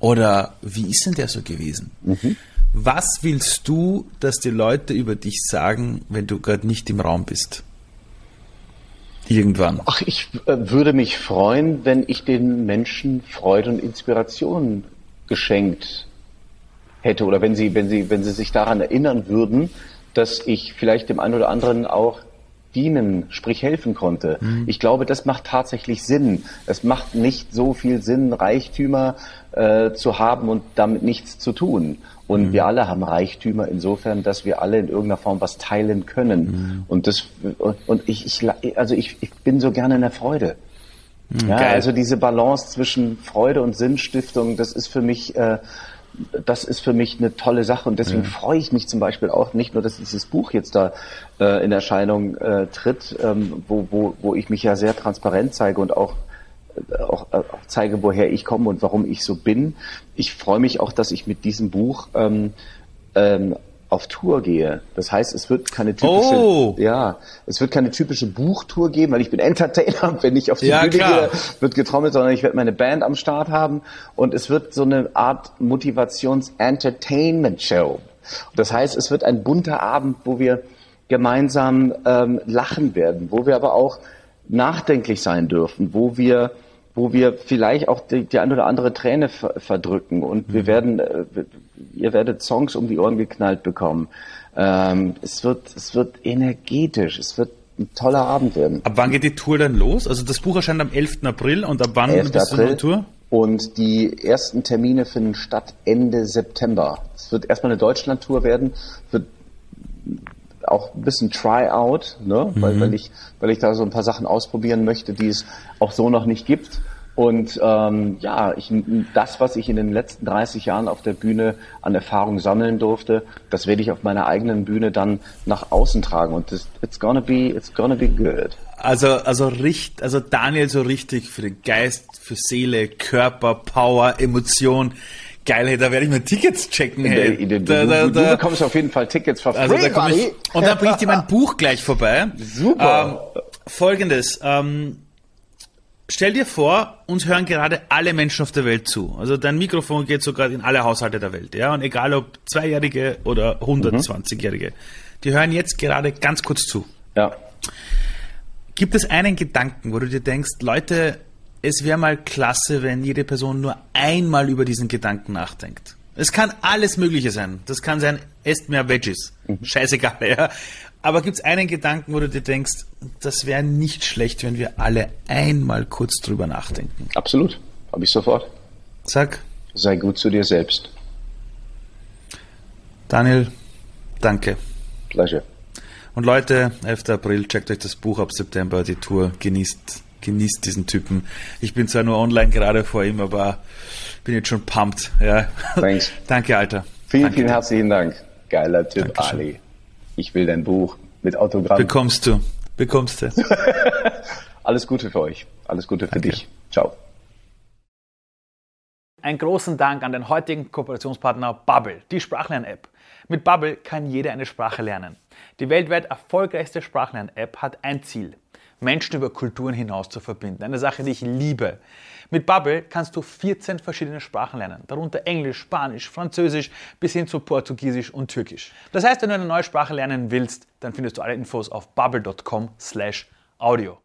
Oder wie ist denn der so gewesen? Mhm. Was willst du, dass die Leute über dich sagen, wenn du gerade nicht im Raum bist? Irgendwann. Ach, ich äh, würde mich freuen, wenn ich den Menschen Freude und Inspiration geschenkt hätte oder wenn sie, wenn sie, wenn sie sich daran erinnern würden, dass ich vielleicht dem einen oder anderen auch dienen, sprich helfen konnte. Mhm. Ich glaube, das macht tatsächlich Sinn. Es macht nicht so viel Sinn, Reichtümer äh, zu haben und damit nichts zu tun. Und mhm. wir alle haben Reichtümer insofern, dass wir alle in irgendeiner Form was teilen können. Mhm. Und das und ich, ich also ich, ich bin so gerne in der Freude. Mhm, ja, also diese Balance zwischen Freude und Sinnstiftung, das ist für mich äh, das ist für mich eine tolle Sache und deswegen ja. freue ich mich zum Beispiel auch nicht nur, dass dieses Buch jetzt da äh, in Erscheinung äh, tritt, ähm, wo, wo, wo ich mich ja sehr transparent zeige und auch auch, auch zeige, woher ich komme und warum ich so bin. Ich freue mich auch, dass ich mit diesem Buch ähm, ähm, auf Tour gehe. Das heißt, es wird keine typische, oh. ja, es wird keine typische Buchtour geben, weil ich bin Entertainer. Wenn ich auf die ja, Bühne gehe, wird getrommelt, sondern ich werde meine Band am Start haben und es wird so eine Art Motivations-Entertainment-Show. Das heißt, es wird ein bunter Abend, wo wir gemeinsam ähm, lachen werden, wo wir aber auch nachdenklich sein dürfen, wo wir wo wir vielleicht auch die, die eine oder andere Träne verdrücken und mhm. wir werden, äh, ihr werdet Songs um die Ohren geknallt bekommen. Ähm, es wird, es wird energetisch, es wird ein toller Abend werden. Ab wann geht die Tour denn los? Also das Buch erscheint am 11. April und ab wann 11. bist April. Tour? Und die ersten Termine finden statt Ende September. Es wird erstmal eine Deutschland-Tour werden, wird auch ein bisschen Try-out, ne? Mhm. weil, weil, ich, weil ich da so ein paar Sachen ausprobieren möchte, die es auch so noch nicht gibt. Und ähm, ja, ich, das, was ich in den letzten 30 Jahren auf der Bühne an Erfahrung sammeln durfte, das werde ich auf meiner eigenen Bühne dann nach außen tragen. Und das, it's gonna be, it's gonna be good. Also, also, richt, also Daniel so richtig für den Geist, für Seele, Körper, Power, Emotion Geil, hey, da werde ich mir Tickets checken. Hey. Da, da, da, du, du, bekommst auf jeden Fall Tickets für also free, da ich, Und dann bringe ich dir mein Buch gleich vorbei. Super. Ähm, Folgendes. Ähm, stell dir vor, uns hören gerade alle Menschen auf der Welt zu. Also dein Mikrofon geht sogar in alle Haushalte der Welt. ja. Und egal ob Zweijährige oder 120-Jährige. Die hören jetzt gerade ganz kurz zu. Ja. Gibt es einen Gedanken, wo du dir denkst, Leute, es wäre mal klasse, wenn jede Person nur einmal über diesen Gedanken nachdenkt. Es kann alles Mögliche sein. Das kann sein, esst mehr Veggies. Mhm. Scheißegal, ja. Aber gibt es einen Gedanken, wo du dir denkst, das wäre nicht schlecht, wenn wir alle einmal kurz drüber nachdenken? Absolut. Habe ich sofort. Sag. Sei gut zu dir selbst. Daniel, danke. Pleasure. Und Leute, 11. April, checkt euch das Buch ab September, die Tour, genießt genießt diesen Typen. Ich bin zwar nur online gerade vor ihm, aber bin jetzt schon pumped. Ja. Thanks. Danke, Alter. Vielen, Danke vielen herzlichen Dank. Geiler Typ, Dankeschön. Ali. Ich will dein Buch mit Autogramm. Bekommst du. Bekommst du. Alles Gute für euch. Alles Gute für Danke. dich. Ciao. Einen großen Dank an den heutigen Kooperationspartner Bubble, die Sprachlern-App. Mit Bubble kann jeder eine Sprache lernen. Die weltweit erfolgreichste Sprachlern-App hat ein Ziel – Menschen über Kulturen hinaus zu verbinden. Eine Sache, die ich liebe. Mit Bubble kannst du 14 verschiedene Sprachen lernen, darunter Englisch, Spanisch, Französisch bis hin zu Portugiesisch und Türkisch. Das heißt, wenn du eine neue Sprache lernen willst, dann findest du alle Infos auf bubble.com/audio.